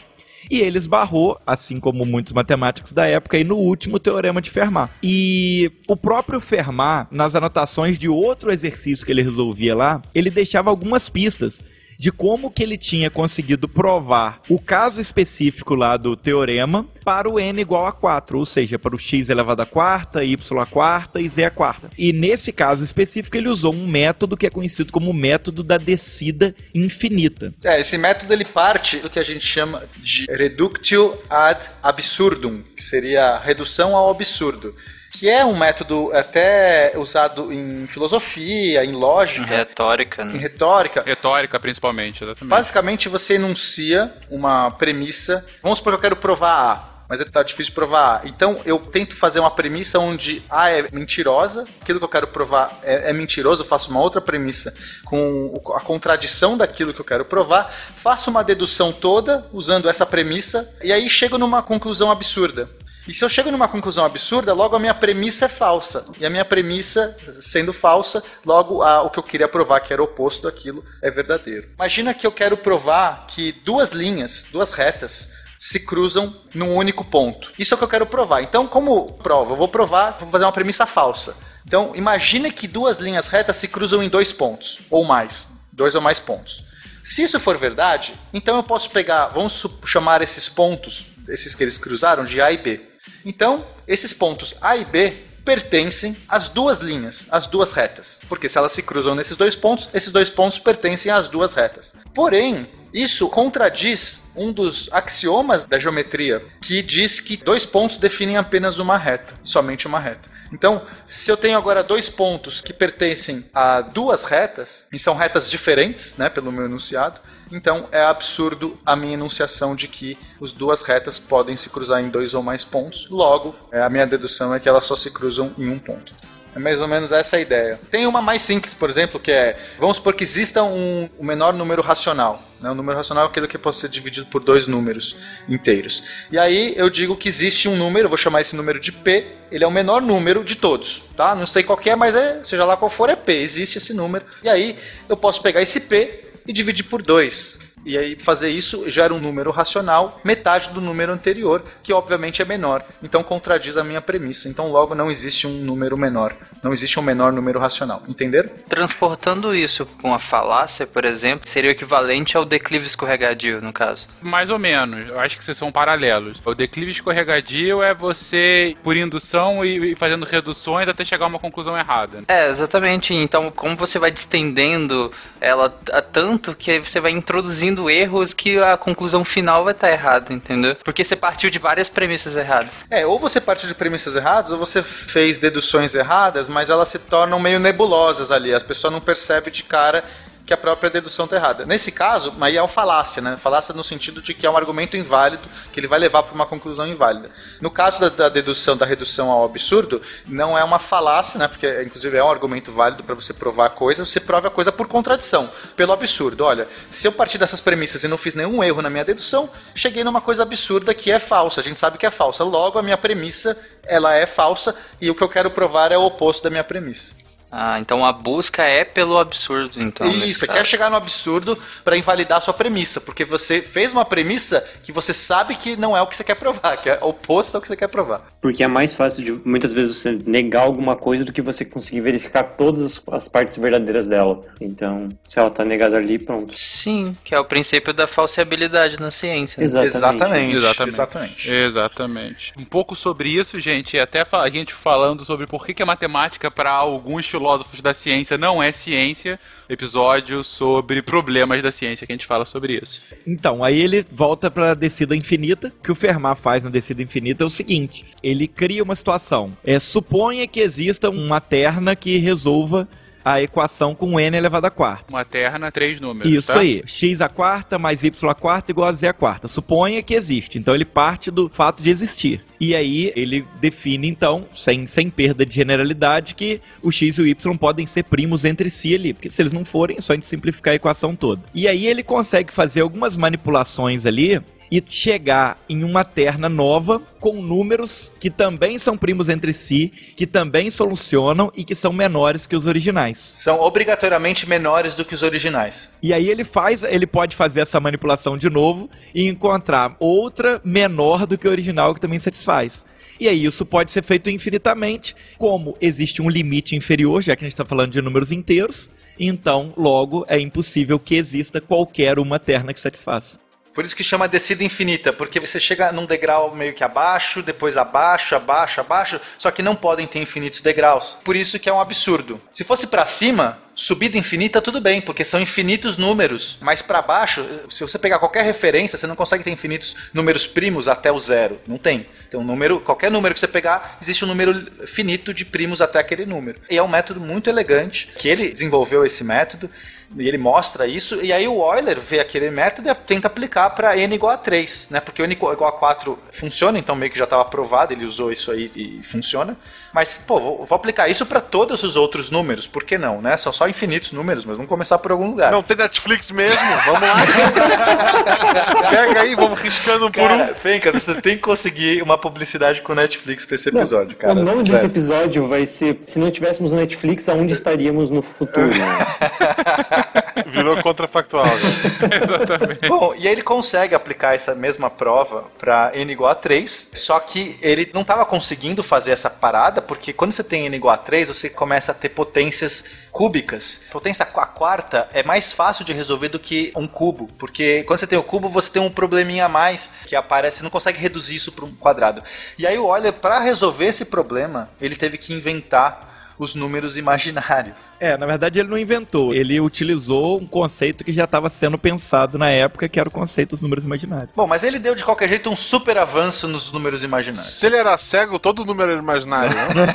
E ele esbarrou, assim como muitos matemáticos da época, aí no último teorema de Fermat. E o próprio Fermat, nas anotações de outro exercício que ele resolvia lá, ele deixava algumas pistas de como que ele tinha conseguido provar o caso específico lá do teorema para o n igual a 4, ou seja, para o x elevado a quarta, y a quarta e z a quarta. E nesse caso específico ele usou um método que é conhecido como o método da descida infinita. É, esse método ele parte do que a gente chama de reductio ad absurdum, que seria redução ao absurdo. Que é um método até usado em filosofia, em lógica, Retórica, em né? retórica. Retórica, principalmente, exatamente. Basicamente, você enuncia uma premissa. Vamos supor que eu quero provar A. Mas tá difícil provar A. Então eu tento fazer uma premissa onde A é mentirosa, aquilo que eu quero provar é, é mentiroso, eu faço uma outra premissa com a contradição daquilo que eu quero provar, faço uma dedução toda usando essa premissa, e aí chego numa conclusão absurda. E se eu chego numa conclusão absurda, logo a minha premissa é falsa. E a minha premissa, sendo falsa, logo a- o que eu queria provar, que era oposto àquilo, é verdadeiro. Imagina que eu quero provar que duas linhas, duas retas, se cruzam num único ponto. Isso é o que eu quero provar. Então, como prova? Eu vou provar, vou fazer uma premissa falsa. Então, imagine que duas linhas retas se cruzam em dois pontos, ou mais. Dois ou mais pontos. Se isso for verdade, então eu posso pegar, vamos chamar esses pontos esses que eles cruzaram de A e B. Então, esses pontos A e B pertencem às duas linhas, às duas retas. Porque se elas se cruzam nesses dois pontos, esses dois pontos pertencem às duas retas. Porém, isso contradiz um dos axiomas da geometria, que diz que dois pontos definem apenas uma reta, somente uma reta. Então, se eu tenho agora dois pontos que pertencem a duas retas, e são retas diferentes, né, pelo meu enunciado, então é absurdo a minha enunciação de que as duas retas podem se cruzar em dois ou mais pontos. Logo, a minha dedução é que elas só se cruzam em um ponto. É mais ou menos essa a ideia. Tem uma mais simples, por exemplo, que é: vamos supor que exista um, um menor número racional. Né? O número racional é aquele que pode ser dividido por dois números inteiros. E aí eu digo que existe um número, vou chamar esse número de P, ele é o menor número de todos. Tá? Não sei qual é, mas é, seja lá qual for, é P. Existe esse número. E aí eu posso pegar esse P e dividir por 2. E aí fazer isso gera um número racional, metade do número anterior, que obviamente é menor. Então contradiz a minha premissa. Então logo não existe um número menor. Não existe um menor número racional. Entenderam? Transportando isso com uma falácia, por exemplo, seria o equivalente ao declive escorregadio, no caso. Mais ou menos. Eu acho que vocês são paralelos. O declive escorregadio é você, por indução e fazendo reduções até chegar a uma conclusão errada. É, exatamente. Então, como você vai distendendo ela a tanto que você vai introduzindo erros que a conclusão final vai estar errada, entendeu? Porque você partiu de várias premissas erradas. É, ou você partiu de premissas erradas, ou você fez deduções erradas, mas elas se tornam meio nebulosas ali. As pessoas não percebem de cara que a própria dedução está errada. Nesse caso, aí é uma falácia, né? Falácia no sentido de que é um argumento inválido, que ele vai levar para uma conclusão inválida. No caso da, da, dedução, da redução ao absurdo, não é uma falácia, né? Porque, inclusive, é um argumento válido para você provar a coisa, você prova a coisa por contradição, pelo absurdo. Olha, se eu partir dessas premissas e não fiz nenhum erro na minha dedução, cheguei numa coisa absurda que é falsa. A gente sabe que é falsa. Logo, a minha premissa, ela é falsa e o que eu quero provar é o oposto da minha premissa. Ah, então a busca é pelo absurdo, então. Isso, você quer chegar no absurdo para invalidar a sua premissa, porque você fez uma premissa que você sabe que não é o que você quer provar, que é oposto ao que você quer provar. Porque é mais fácil de muitas vezes você negar alguma coisa do que você conseguir verificar todas as partes verdadeiras dela. Então, se ela tá negada ali, pronto. Sim, que é o princípio da falsibilidade na ciência. Né? Exatamente. Exatamente. Exatamente. Exatamente. Exatamente. Um pouco sobre isso, gente, até a gente falando sobre por que, que a matemática para alguns filósofos filósofos da ciência não é ciência, episódio sobre problemas da ciência que a gente fala sobre isso. Então, aí ele volta para a descida infinita. Que o Fermat faz na descida infinita é o seguinte: ele cria uma situação. É, suponha que exista uma terna que resolva a equação com n elevado a quarta. Uma terna, três números. Isso tá? aí. x a quarta mais y a quarta igual a z a quarta. Suponha que existe. Então ele parte do fato de existir. E aí ele define, então, sem, sem perda de generalidade, que o x e o y podem ser primos entre si ali. Porque se eles não forem, é só a gente simplificar a equação toda. E aí ele consegue fazer algumas manipulações ali e chegar em uma terna nova com números que também são primos entre si, que também solucionam e que são menores que os originais. São obrigatoriamente menores do que os originais. E aí ele faz, ele pode fazer essa manipulação de novo e encontrar outra menor do que o original que também satisfaz. E aí isso pode ser feito infinitamente, como existe um limite inferior, já que a gente está falando de números inteiros, então logo é impossível que exista qualquer uma terna que satisfaça. Por isso que chama descida infinita, porque você chega num degrau meio que abaixo, depois abaixo, abaixo, abaixo, só que não podem ter infinitos degraus. Por isso que é um absurdo. Se fosse para cima, subida infinita tudo bem, porque são infinitos números. Mas para baixo, se você pegar qualquer referência, você não consegue ter infinitos números primos até o zero. Não tem. Um número, qualquer número que você pegar, existe um número finito de primos até aquele número. E é um método muito elegante que ele desenvolveu esse método e ele mostra isso, e aí o Euler vê aquele método e tenta aplicar para n igual a 3, né? Porque o n igual a 4 funciona, então meio que já estava aprovado, ele usou isso aí e funciona. Mas, pô, vou, vou aplicar isso para todos os outros números, por que não, né? São só infinitos números, mas vamos começar por algum lugar. Não, tem Netflix mesmo, vamos lá. Pega aí, vamos riscando um cara, por um. Fencas, você tem que conseguir uma publicidade com Netflix para esse episódio, não, cara. O nome desse episódio vai ser Se não tivéssemos Netflix, aonde estaríamos no futuro? Virou contrafactual. Né? Exatamente. Bom, e aí ele consegue aplicar essa mesma prova para n igual a 3, só que ele não estava conseguindo fazer essa parada, porque quando você tem n igual a 3, você começa a ter potências cúbicas. Potência a quarta é mais fácil de resolver do que um cubo, porque quando você tem o cubo, você tem um probleminha a mais que aparece, você não consegue reduzir isso para um quadrado. E aí o Euler, para resolver esse problema, ele teve que inventar os números imaginários. É, na verdade ele não inventou, ele utilizou um conceito que já estava sendo pensado na época, que era o conceito dos números imaginários. Bom, mas ele deu de qualquer jeito um super avanço nos números imaginários. Se ele era cego, todo número era imaginário, né?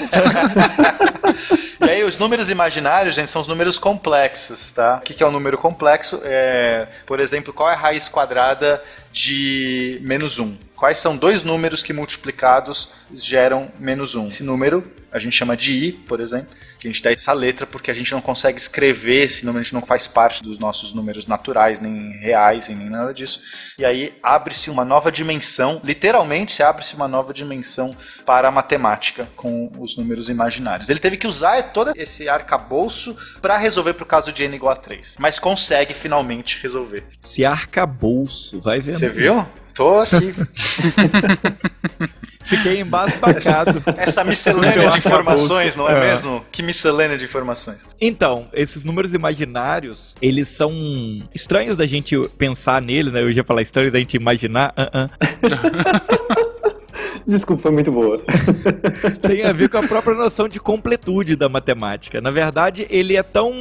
e aí, os números imaginários, gente, são os números complexos, tá? O que é um número complexo? É, por exemplo, qual é a raiz quadrada de menos 1? Quais são dois números que multiplicados geram menos 1? Esse número a gente chama de i, por exemplo, que a gente dá essa letra porque a gente não consegue escrever esse número, a gente não faz parte dos nossos números naturais, nem reais, nem nada disso. E aí abre-se uma nova dimensão, literalmente abre-se uma nova dimensão para a matemática com os números imaginários. Ele teve que usar todo esse arcabouço para resolver para o caso de n igual a 3, mas consegue finalmente resolver. Esse arcabouço, vai ver. Você viu? Tô aqui. Fiquei embasbacado. Essa, miscelânea de informações, não é, é, mesmo? Que miscelânea de informações. Então, esses números imaginários, eles são estranhos da gente pensar neles, né? Eu ia falar estranho da gente imaginar. Uh -uh. Desculpa, foi muito boa. Tem a ver com a própria noção de completude da matemática. Na verdade, ele é tão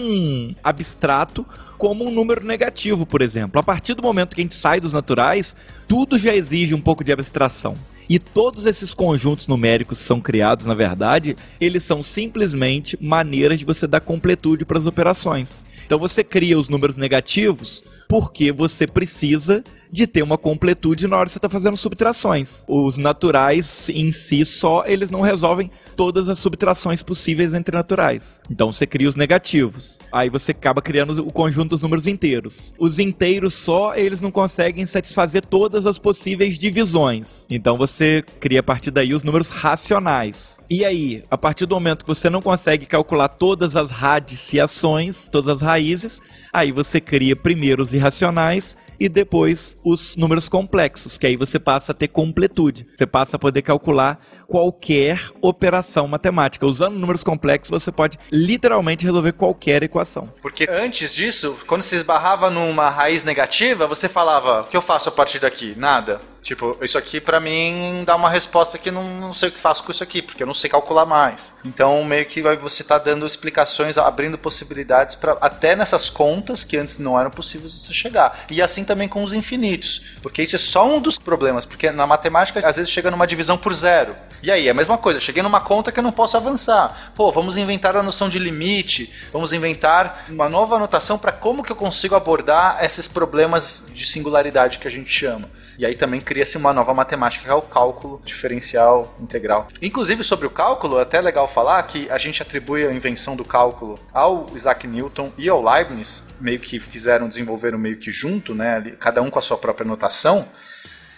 abstrato como um número negativo, por exemplo. A partir do momento que a gente sai dos naturais, tudo já exige um pouco de abstração. E todos esses conjuntos numéricos que são criados, na verdade, eles são simplesmente maneiras de você dar completude para as operações. Então você cria os números negativos porque você precisa de ter uma completude na hora que você está fazendo subtrações. Os naturais em si só, eles não resolvem todas as subtrações possíveis entre naturais. Então você cria os negativos. Aí você acaba criando o conjunto dos números inteiros. Os inteiros só, eles não conseguem satisfazer todas as possíveis divisões. Então você cria a partir daí os números racionais. E aí, a partir do momento que você não consegue calcular todas as radiciações, todas as raízes, aí você cria primeiro os irracionais e depois os números complexos, que aí você passa a ter completude. Você passa a poder calcular qualquer operação matemática. Usando números complexos, você pode literalmente resolver qualquer equação. Porque antes disso, quando se esbarrava numa raiz negativa, você falava: o que eu faço a partir daqui? Nada. Tipo, isso aqui para mim dá uma resposta que não, não sei o que faço com isso aqui, porque eu não sei calcular mais. Então, meio que você tá dando explicações, abrindo possibilidades para até nessas contas que antes não eram possíveis você chegar. E assim também com os infinitos, porque isso é só um dos problemas, porque na matemática às vezes chega numa divisão por zero. E aí, é a mesma coisa, cheguei numa conta que eu não posso avançar. Pô, vamos inventar a noção de limite, vamos inventar uma nova anotação para como que eu consigo abordar esses problemas de singularidade que a gente chama. E aí também cria-se uma nova matemática, que é o cálculo diferencial integral. Inclusive, sobre o cálculo, é até legal falar que a gente atribui a invenção do cálculo ao Isaac Newton e ao Leibniz, meio que fizeram, desenvolveram meio que junto, né? Cada um com a sua própria notação.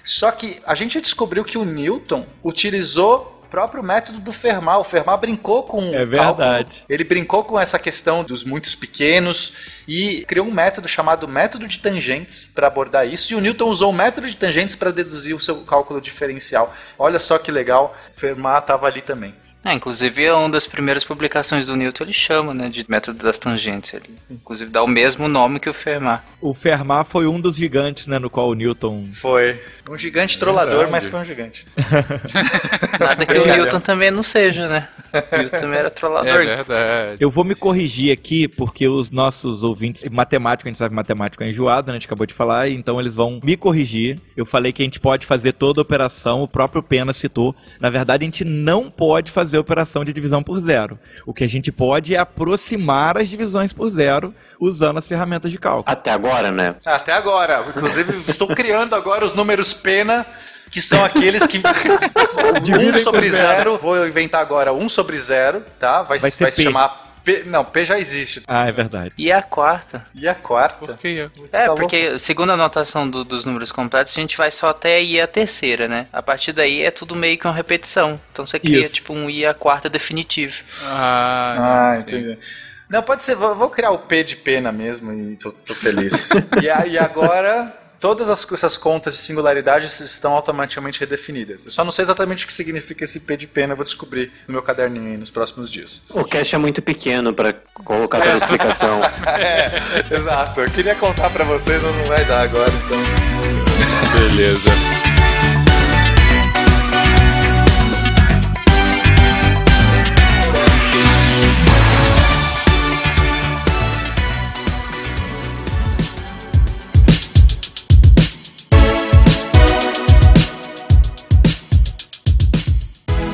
Só que a gente descobriu que o Newton utilizou próprio método do Fermat. O Fermat brincou com É verdade. Cálculo. Ele brincou com essa questão dos muitos pequenos e criou um método chamado método de tangentes para abordar isso. E o Newton usou o método de tangentes para deduzir o seu cálculo diferencial. Olha só que legal, Fermat estava ali também. É, inclusive, é uma das primeiras publicações do Newton ele chama, né, de método das tangentes. Ele, inclusive, dá o mesmo nome que o Fermat. O Fermat foi um dos gigantes, né, no qual o Newton... Foi. Um gigante trollador, Verdade. mas foi um gigante. Nada que o Newton também não seja, né? O Newton era trollador. É verdade. Eu vou me corrigir aqui, porque os nossos ouvintes, matemático, a gente sabe matemático é enjoado, né, a gente acabou de falar, então eles vão me corrigir. Eu falei que a gente pode fazer toda a operação, o próprio Pena citou. Na verdade, a gente não pode fazer fazer operação de divisão por zero. O que a gente pode é aproximar as divisões por zero usando as ferramentas de cálculo. Até agora, né? Até agora. Inclusive, estou criando agora os números pena que são aqueles que. 1 sobre zero. Vou inventar agora 1 sobre zero, tá? Vai, vai, vai se chamar P, não, P já existe. Ah, é verdade. E a quarta? E a quarta? Por quê? É, tá porque louco? segundo a anotação do, dos números completos, a gente vai só até I a terceira, né? A partir daí é tudo meio que uma repetição. Então você cria Isso. tipo um I a quarta definitivo. Ah, ah entendi. Não, pode ser, vou, vou, criar o P de pena mesmo e tô, tô feliz. e, a, e agora todas as, essas contas de singularidade estão automaticamente redefinidas. Eu só não sei exatamente o que significa esse P de pena, eu vou descobrir no meu caderninho aí nos próximos dias. O cache é muito pequeno para colocar toda a explicação. é, exato. Eu queria contar para vocês, mas não vai dar agora, então. Beleza.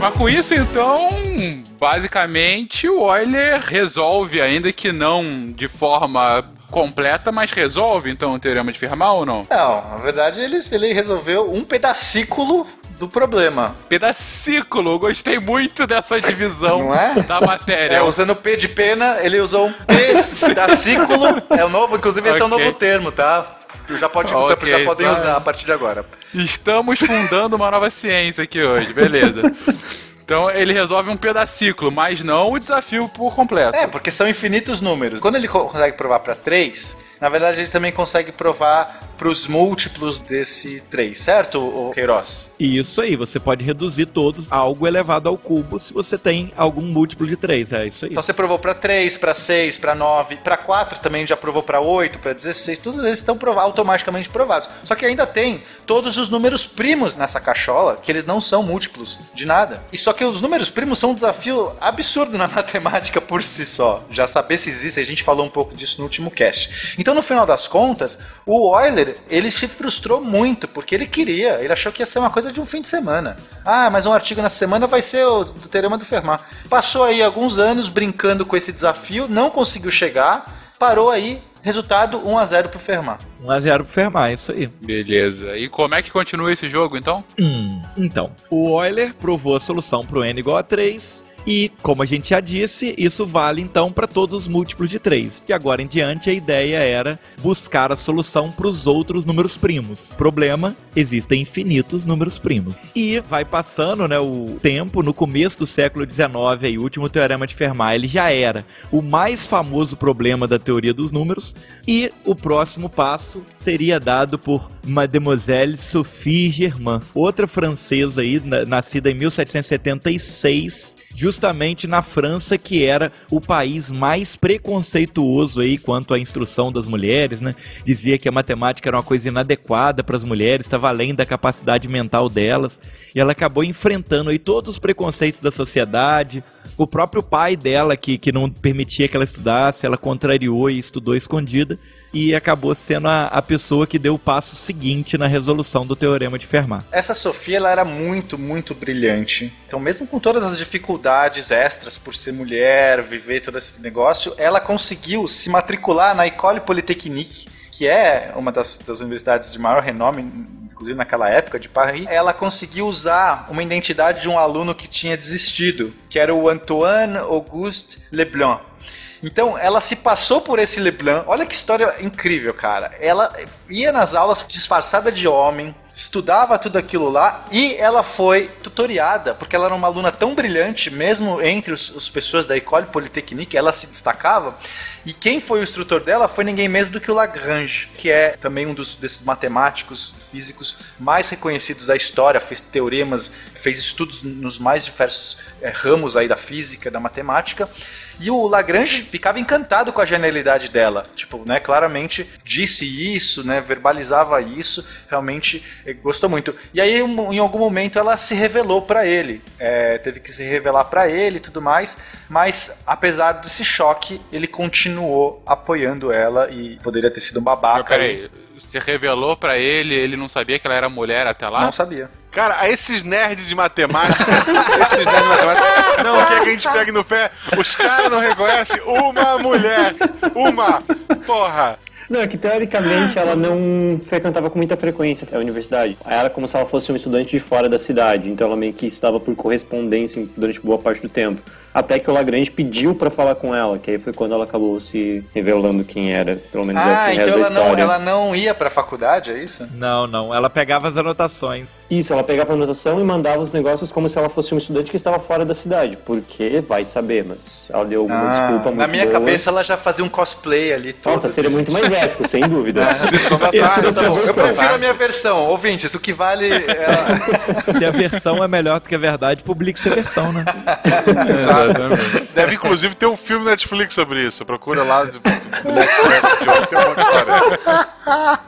Mas com isso, então, basicamente, o Euler resolve, ainda que não de forma completa, mas resolve, então, o teorema de Fermat ou não? Não, na verdade, ele, ele resolveu um pedacículo do problema. Pedacículo, gostei muito dessa divisão é? da matéria. É, usando P de pena, ele usou um pedacículo. É o novo, inclusive esse é um novo termo, tá? Já, pode, Ok, já podem tá. usar a partir de agora. Estamos fundando uma nova ciência aqui hoje, beleza. Então ele resolve um pedacículo, mas não o desafio por completo. É, porque são infinitos números. Quando ele co- consegue provar para 3, na verdade ele também consegue provar para os múltiplos desse 3, certo, Queiroz? Isso aí, você pode reduzir todos a algo elevado ao cubo se você tem algum múltiplo de 3. É isso aí. Então você provou para 3, para 6, para 9, para 4 também já provou para 8, para 16, todos eles estão prova- automaticamente provados. Só que ainda tem todos os números primos nessa cachola, que eles não são múltiplos de nada. E só que os números primos são um desafio absurdo na matemática por si só. Já saber se existem, a gente falou um pouco disso no último cast. Então no final das contas, o Euler, ele se frustrou muito, porque ele queria, ele achou que ia ser uma coisa de um fim de semana. Ah, mas um artigo na semana vai ser o do Teorema do Fermat. Passou aí alguns anos brincando com esse desafio, não conseguiu chegar, parou aí, resultado 1 a 0 pro Fermat. 1x0 pro Fermat, isso aí. Beleza. E como é que continua esse jogo, então? Hum, então, o Euler provou a solução para o n igual a 3 e, como a gente já disse, isso vale então para todos os múltiplos de 3. De agora em diante, a ideia era buscar a solução para os outros números primos. Problema, existem infinitos números primos. E vai passando né, o tempo, no começo do século XIX, aí, o último teorema de Fermat, ele já era o mais famoso problema da teoria dos números, e o próximo passo seria dado por Mademoiselle Sophie Germain, outra francesa aí, na- nascida em 1776, justamente na França, que era o país mais preconceituoso aí quanto à instrução das mulheres, né? Dizia que a matemática era uma coisa inadequada para as mulheres, estava além da capacidade mental delas, e ela acabou enfrentando aí todos os preconceitos da sociedade. O próprio pai dela, que, que não permitia que ela estudasse, ela contrariou e estudou escondida, e acabou sendo a, a pessoa que deu o passo seguinte na resolução do teorema de Fermat. Essa Sofia ela era muito, muito brilhante. Então, mesmo com todas as dificuldades extras por ser mulher, viver todo esse negócio, ela conseguiu se matricular na École Polytechnique, que é uma das, das universidades de maior renome, inclusive naquela época de Paris. Ela conseguiu usar uma identidade de um aluno que tinha desistido, que era o Antoine Auguste Leblanc. Então, ela se passou por esse Leblanc. Olha que história incrível, cara. Ela ia nas aulas disfarçada de homem, estudava tudo aquilo lá e ela foi tutoriada, porque ela era uma aluna tão brilhante, mesmo entre os, as pessoas da École Polytechnique, ela se destacava. E quem foi o instrutor dela foi ninguém menos do que o Lagrange, que é também um dos desses matemáticos físicos mais reconhecidos da história, fez teoremas, fez estudos nos mais diversos eh, ramos aí da física, da matemática. E o Lagrange ficava encantado com a genialidade dela. Tipo, né, claramente disse isso, né, verbalizava isso, realmente gostou muito. E aí, em algum momento, ela se revelou pra ele. Eh, teve que se revelar pra ele e tudo mais. Mas, apesar desse choque, ele continuou apoiando ela e poderia ter sido um babaca. Mas peraí, você revelou pra ele, ele não sabia que ela era mulher até lá? Não sabia. Cara, a esses nerds de matemática, esses nerds de matemática, não quer que a gente pegue no pé. Os caras não reconhecem uma mulher. Uma. Porra. Não, é que teoricamente ela não frequentava com muita frequência a universidade. Ela era como se ela fosse uma estudante de fora da cidade, então ela meio que estudava por correspondência durante boa parte do tempo. Até que o Lagrange pediu para falar com ela, que aí foi quando ela acabou se revelando quem era, pelo menos ah, é o então ela da não, ela não ia pra faculdade, é isso? Não, não. Ela pegava as anotações. Isso, ela pegava a anotação e mandava os negócios como se ela fosse um estudante que estava fora da cidade, porque vai saber, mas ela deu uma Ah, desculpa muito na minha boa. cabeça ela já fazia um cosplay ali todo. Nossa, seria muito mais épico, sem dúvida. Eu prefiro tá. Eu prefiro a minha versão, ouvintes, o que vale é... Se a versão é melhor do que a verdade, publique sua versão, né? Exato. Deve inclusive ter um filme Netflix sobre isso. Procura lá de ontem, tem um monte de história.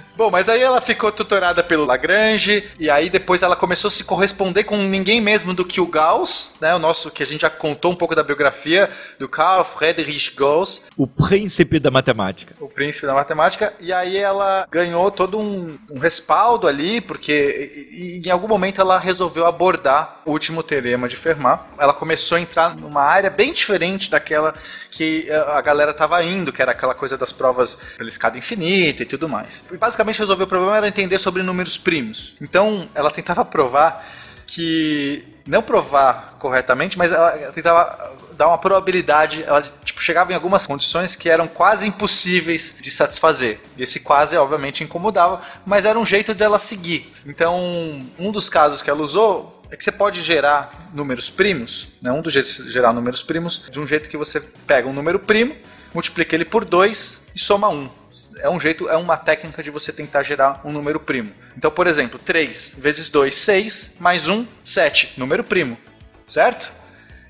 Bom, mas aí ela ficou tutorada pelo Lagrange, e aí depois ela começou a se corresponder com ninguém mesmo do que o Gauss, né? O nosso, que a gente já contou um pouco da biografia do Carl Friedrich Gauss, O príncipe da matemática. o príncipe da matemática, e aí ela ganhou todo um, um respaldo ali, porque e- e em algum momento ela resolveu abordar o último teorema de Fermat. Ela começou a entrar numa área bem diferente daquela que eh, a galera estava indo, que era aquela coisa das provas pela escada infinita e tudo mais. E basicamente resolver o problema era entender sobre números primos. Então ela tentava provar que não provar corretamente, mas ela tentava dar uma probabilidade, ela tipo chegava em algumas condições que eram quase impossíveis de satisfazer. E esse quase obviamente incomodava, mas era um jeito dela seguir. Então, um dos casos que ela usou é que você pode gerar números primos, né? um dos jeitos de gerar números primos, de um jeito que você pega um número primo, multiplica ele por 2 e soma 1. É um jeito, é uma técnica de você tentar gerar um número primo. Então, por exemplo, 3 vezes 2, 6, mais 1, 7, número primo, certo?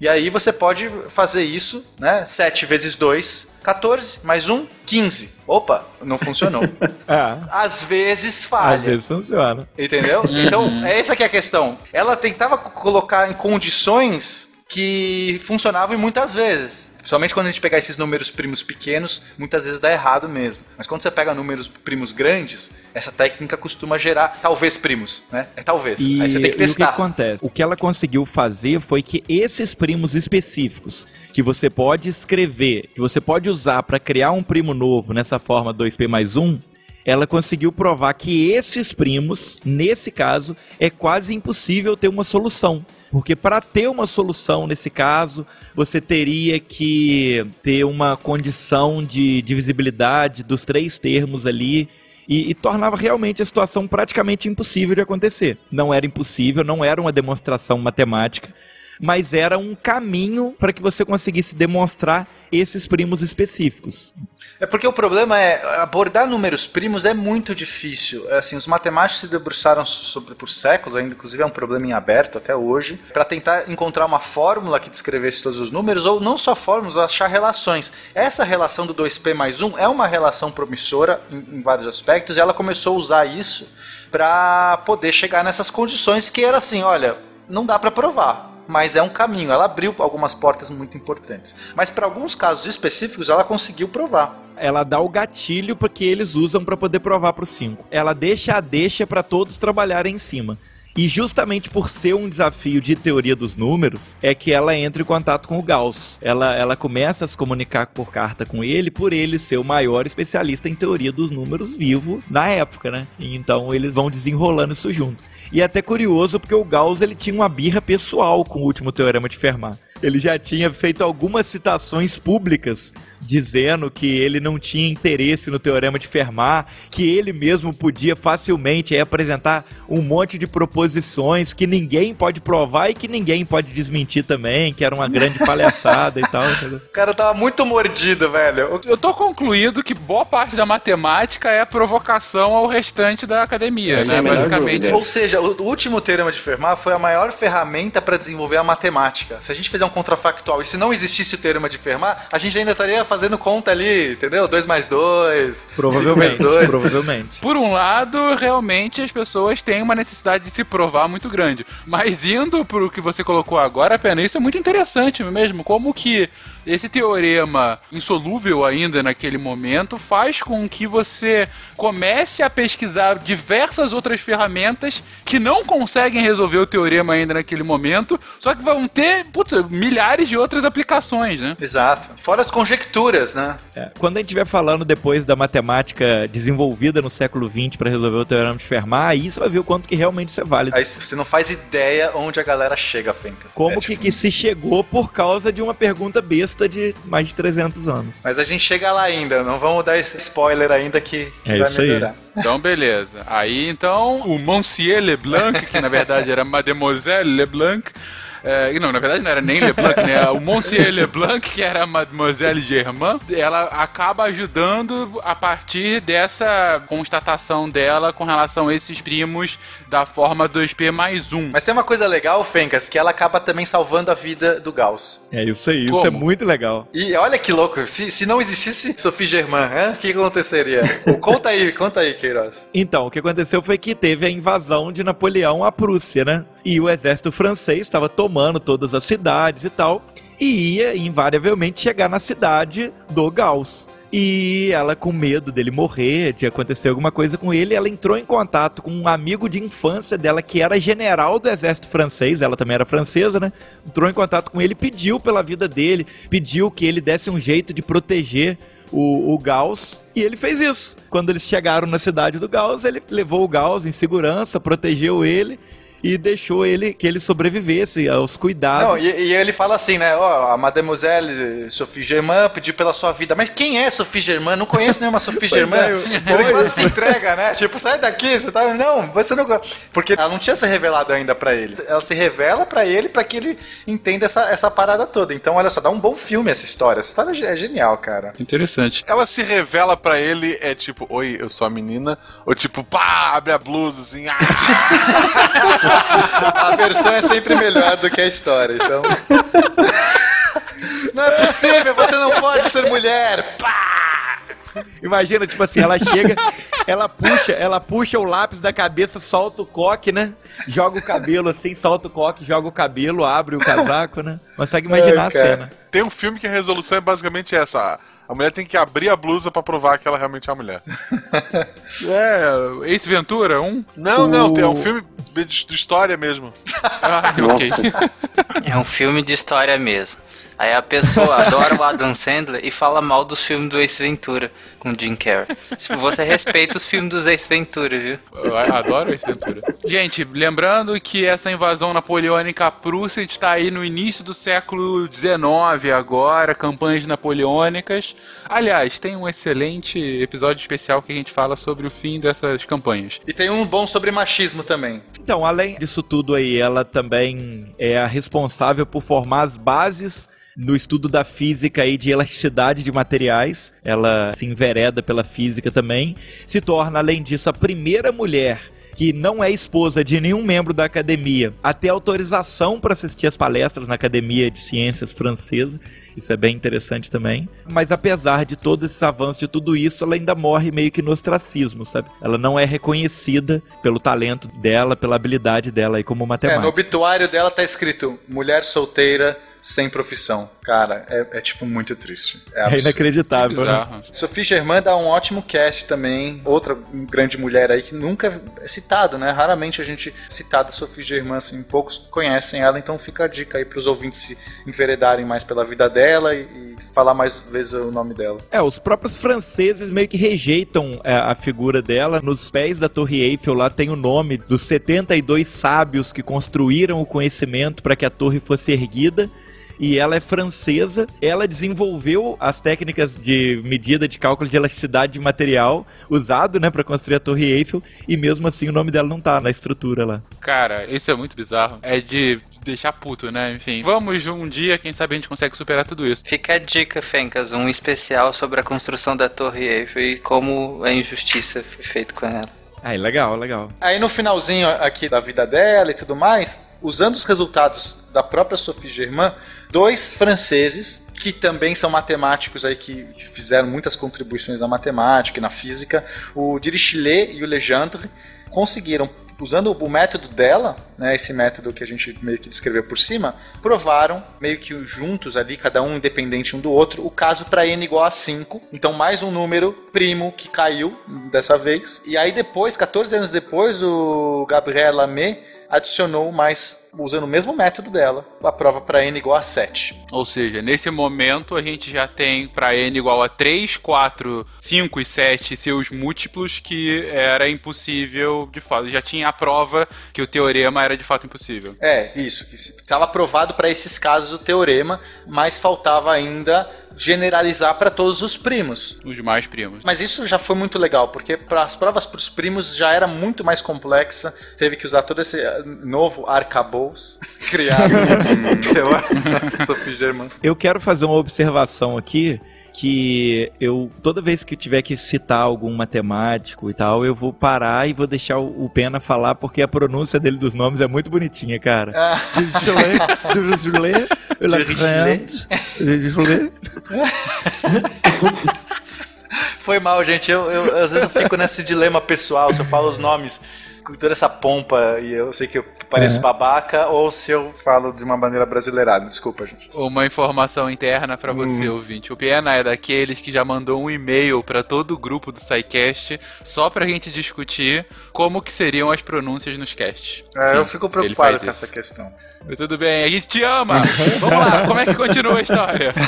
E aí você pode fazer isso, né? 7 vezes 2, 14, mais 1, 15. Opa, não funcionou. É. Às vezes Às falha. vezes funciona. Entendeu? Então, é essa que é a questão. Ela tentava co- colocar em condições que funcionavam e muitas vezes. Principalmente quando a gente pegar esses números primos pequenos, muitas vezes dá errado mesmo. Mas quando você pega números primos grandes, essa técnica costuma gerar talvez primos, né? É talvez. E, Aí você tem que e o que testar. acontece? O que ela conseguiu fazer foi que esses primos específicos que você pode escrever, que você pode usar para criar um primo novo nessa forma 2p mais 1, ela conseguiu provar que esses primos, nesse caso, é quase impossível ter uma solução. Porque para ter uma solução nesse caso, você teria que ter uma condição de divisibilidade dos três termos ali e, e tornava realmente a situação praticamente impossível de acontecer. Não era impossível, não era uma demonstração matemática, mas era um caminho para que você conseguisse demonstrar esses primos específicos. É porque o problema é abordar números primos é muito difícil. É Assim, os matemáticos se debruçaram sobre por séculos, ainda inclusive é um problema em aberto até hoje, para tentar encontrar uma fórmula que descrevesse todos os números ou não só fórmulas, achar relações. Essa relação do 2p mais 1 é uma relação promissora em, em vários aspectos e ela começou a usar isso para poder chegar nessas condições que era assim, olha, não dá para provar, mas é um caminho. Ela abriu algumas portas muito importantes. Mas para alguns casos específicos, ela conseguiu provar. Ela dá o gatilho porque eles usam para poder provar para o 5. Ela deixa a deixa para todos trabalharem em cima. E justamente por ser um desafio de teoria dos números, é que ela entra em contato com o Gauss. Ela, ela começa a se comunicar por carta com ele, por ele ser o maior especialista em teoria dos números vivo na época, né? Então eles vão desenrolando isso junto. E é até curioso porque o Gauss ele tinha uma birra pessoal com o último teorema de Fermat. Ele já tinha feito algumas citações públicas dizendo que ele não tinha interesse no teorema de Fermat, que ele mesmo podia facilmente apresentar um monte de proposições que ninguém pode provar e que ninguém pode desmentir também, que era uma grande palhaçada e tal. entendeu? O cara tava muito mordido, velho. Eu tô concluído que boa parte da matemática é provocação ao restante da academia, né? a menor Basicamente. Ou seja, o o último teorema de Fermat foi a maior ferramenta para desenvolver a matemática. Se a gente fizer um contrafactual e se não existisse o teorema de Fermat, a gente ainda estaria fazendo conta ali, entendeu? 2 mais 2. Provavelmente, 2. provavelmente. Por um lado, realmente as pessoas têm uma necessidade de se provar muito grande. Mas indo pro que você colocou agora, Pena, isso é muito interessante mesmo. Como que esse teorema insolúvel ainda naquele momento faz com que você comece a pesquisar diversas outras ferramentas que não conseguem resolver o teorema ainda naquele momento, só que vão ter puta, milhares de outras aplicações, né? Exato. Fora as conjecturas, né? É, quando a gente estiver falando depois da matemática desenvolvida no século XX para resolver o teorema de Fermat, aí você vai ver o quanto que realmente isso é válido. Aí você não faz ideia onde a galera chega, Fencas. Como É, que, tipo, que se chegou por causa de uma pergunta besta de mais de 300 anos. Mas a gente chega lá ainda, não vamos dar esse spoiler ainda que, É vai isso aí. melhorar. Então, beleza. Aí, então, o Monsieur Leblanc, que na verdade era Mademoiselle Leblanc, é, não, na verdade não era nem Leblanc, né? O Monsieur Leblanc, que era a Mademoiselle Germain, ela acaba ajudando a partir dessa constatação dela com relação a esses primos da forma 2P mais 1. Mas tem uma coisa legal, Fencas, que ela acaba também salvando a vida do Gauss. É isso aí, isso Como? é muito legal. E olha que louco, se, se não existisse Sophie Germain, o que aconteceria? conta aí, conta aí, Queiroz. Então, o que aconteceu foi que teve a invasão de Napoleão à Prússia, né? E o exército francês estava tomando todas as cidades e tal, e ia invariavelmente chegar na cidade do Gauss. E ela, com medo dele morrer, de acontecer alguma coisa com ele, ela entrou em contato com um amigo de infância dela que era general do exército francês, ela também era francesa, né? Entrou em contato com ele, pediu pela vida dele, pediu que ele desse um jeito de proteger o, o Gauss, e ele fez isso. Quando eles chegaram na cidade do Gauss, ele levou o Gauss em segurança, protegeu ele e deixou ele que ele sobrevivesse aos Não, cuidados. e, e ele fala assim, né? Ó, a Mademoiselle Sophie Germain pediu pela sua vida. Mas quem é Sophie Germain? Não conheço nenhuma Sophie Germain. é, eu- ele quase se entrega, né? Tipo, sai daqui, você tá. Não, você não. go-" Porque ela não tinha se revelado ainda pra ele. Ela se revela pra ele pra que ele entenda essa, essa parada toda. Então, olha só, dá um bom filme essa história. Essa história é genial, cara. Interessante. Ela se revela pra ele, é tipo, oi, eu sou a menina, ou tipo, pá, abre a blusa, assim, ah, A versão é sempre melhor do que a história, então. Não é possível, você não pode ser mulher! Imagina, tipo assim, ela chega, ela puxa, ela puxa o lápis da cabeça, solta o coque, né? Joga o cabelo assim, solta o coque, joga o cabelo, abre o casaco, né? Consegue imaginar Ai, a cena. Tem um filme que a resolução é basicamente essa. A mulher tem que abrir a blusa pra provar que ela realmente é a mulher. É, Ace Ventura, um? Não, não, O- tem um filme de, de história mesmo. Ah, ok. É um filme de história mesmo. Aí a pessoa adora o Adam Sandler e fala mal dos filmes do Ace Ventura com o Jim Carrey. Tipo, você respeita os filmes dos Ace Ventura, viu? Eu adoro Ace Ventura. Gente, lembrando que essa invasão napoleônica à Prússia está aí no início do século XIX agora, campanhas napoleônicas. Aliás, tem um excelente episódio especial que a gente fala sobre o fim dessas campanhas. E tem um bom sobre machismo também. Então, além disso tudo aí, ela também é a responsável por formar as bases no estudo da física e de elasticidade de materiais. Ela se envereda pela física também. Se torna, além disso, a primeira mulher que não é esposa de nenhum membro da academia a ter autorização para assistir às palestras na Academia de Ciências Francesa. Isso é bem interessante também. Mas apesar de todos esses avanços, de tudo isso, ela ainda morre meio que no ostracismo, sabe? Ela não é reconhecida pelo talento dela, pela habilidade dela aí como É, no matemática. obituário dela tá escrito mulher solteira sem profissão. Cara, é, é, tipo muito triste. É, É, inacreditável, né? Sophie Germain dá um ótimo cast também. Outra grande mulher aí que nunca é citado, né? Raramente a gente citada Sophie Germain, assim, poucos conhecem ela, então fica a dica aí pros ouvintes se enveredarem mais pela vida dela e, e falar mais vezes o nome dela. É, os próprios franceses meio que rejeitam é, a figura dela. Nos pés da Torre Eiffel lá tem o nome dos 72 sábios que construíram o conhecimento para que a torre fosse erguida. E ela é francesa, ela desenvolveu as técnicas de medida de cálculo de elasticidade de material usado, né, para construir a Torre Eiffel, e mesmo assim o nome dela não tá na estrutura lá. Cara, isso é muito bizarro. É de deixar puto, né? Enfim, vamos um dia, quem sabe a gente consegue superar tudo isso. Fica a dica, Fencas, um especial sobre a construção da Torre Eiffel e como a injustiça foi feita com ela. Aí, legal, legal. Aí no finalzinho aqui da vida dela e tudo mais, usando os resultados da própria Sophie Germain, dois franceses que também são matemáticos aí que fizeram muitas contribuições na matemática e na física, o Dirichlet e o Legendre, conseguiram usando o método dela, né, esse método que a gente meio que descreveu por cima, provaram, meio que juntos ali, cada um independente um do outro, o caso para n igual a 5. Então, mais um número primo que caiu dessa vez. E aí depois, 14 anos depois, o Gabriel Lamé adicionou mais, usando o mesmo método dela, a prova para n igual a 7. Ou seja, nesse momento a gente já tem para n igual a 3, 4, 5 e 7 seus múltiplos que era impossível de fato. Já tinha a prova que o teorema era de fato impossível. É, isso. Estava provado para esses casos o teorema, mas faltava ainda generalizar para todos os primos. Os demais primos. Mas isso já foi muito legal, porque para as provas para os primos já era muito mais complexa. Teve que usar todo esse eh, novo arcabouço criado pela Sophie Germain. Eu quero fazer uma observação aqui que eu toda vez que eu tiver que citar algum matemático e tal, eu vou parar e vou deixar o, Pena falar porque a pronúncia dele dos nomes é muito bonitinha, cara. Ah. Foi mal, gente. Eu, eu, às vezes eu fico nesse dilema pessoal, se eu falo os nomes com toda essa pompa e eu sei que eu pareço é. babaca ou se eu falo de uma maneira brasileirada. Desculpa, gente. Uma informação interna para você, hum. ouvinte. O Piena é daqueles que já mandou um e-mail para todo o grupo do SciCast só pra gente discutir como que seriam as pronúncias nos casts. É, Sim, eu fico preocupado com essa questão. Mas tudo bem, a gente te ama. Vamos lá, como é que continua a história?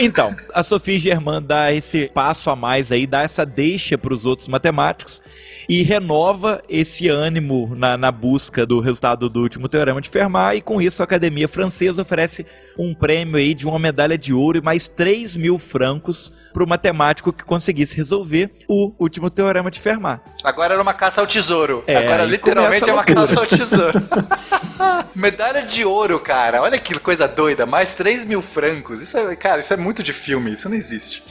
Então, a Sophie Germain dá esse passo a mais aí, dá essa deixa para os outros matemáticos e renova esse ânimo na, na busca do resultado do último teorema de Fermat, e com isso a Academia Francesa oferece um prêmio aí de uma medalha de ouro e mais 3 mil francos para o matemático que conseguisse resolver o último teorema de Fermat. Agora era uma caça ao tesouro. É, Agora literalmente é uma caça ao tesouro. medalha de ouro, cara. Olha que coisa doida. Mais 3 mil francos. Isso é, cara, isso é muito de filme. Isso não existe.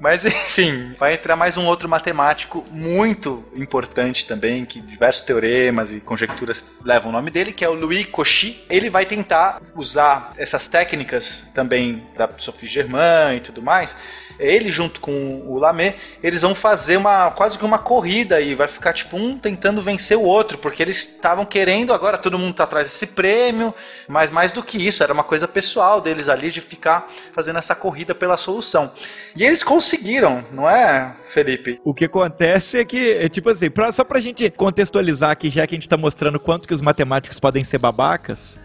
Mas enfim, vai entrar mais um outro matemático muito importante também, que diversos teoremas e conjecturas levam o nome dele, que é o Louis Cauchy. Ele vai tentar usar essas técnicas também da Sophie Germain e tudo mais ele junto com o Lamé, eles vão fazer uma quase que uma corrida e vai ficar tipo um tentando vencer o outro, porque eles estavam querendo, agora todo mundo tá atrás desse prêmio, mas mais do que isso, era uma coisa pessoal deles ali de ficar fazendo essa corrida pela solução. E eles conseguiram, não é, Felipe? O que acontece é que, é tipo assim, pra, só pra gente contextualizar aqui, já que a gente tá mostrando quanto que os matemáticos podem ser babacas,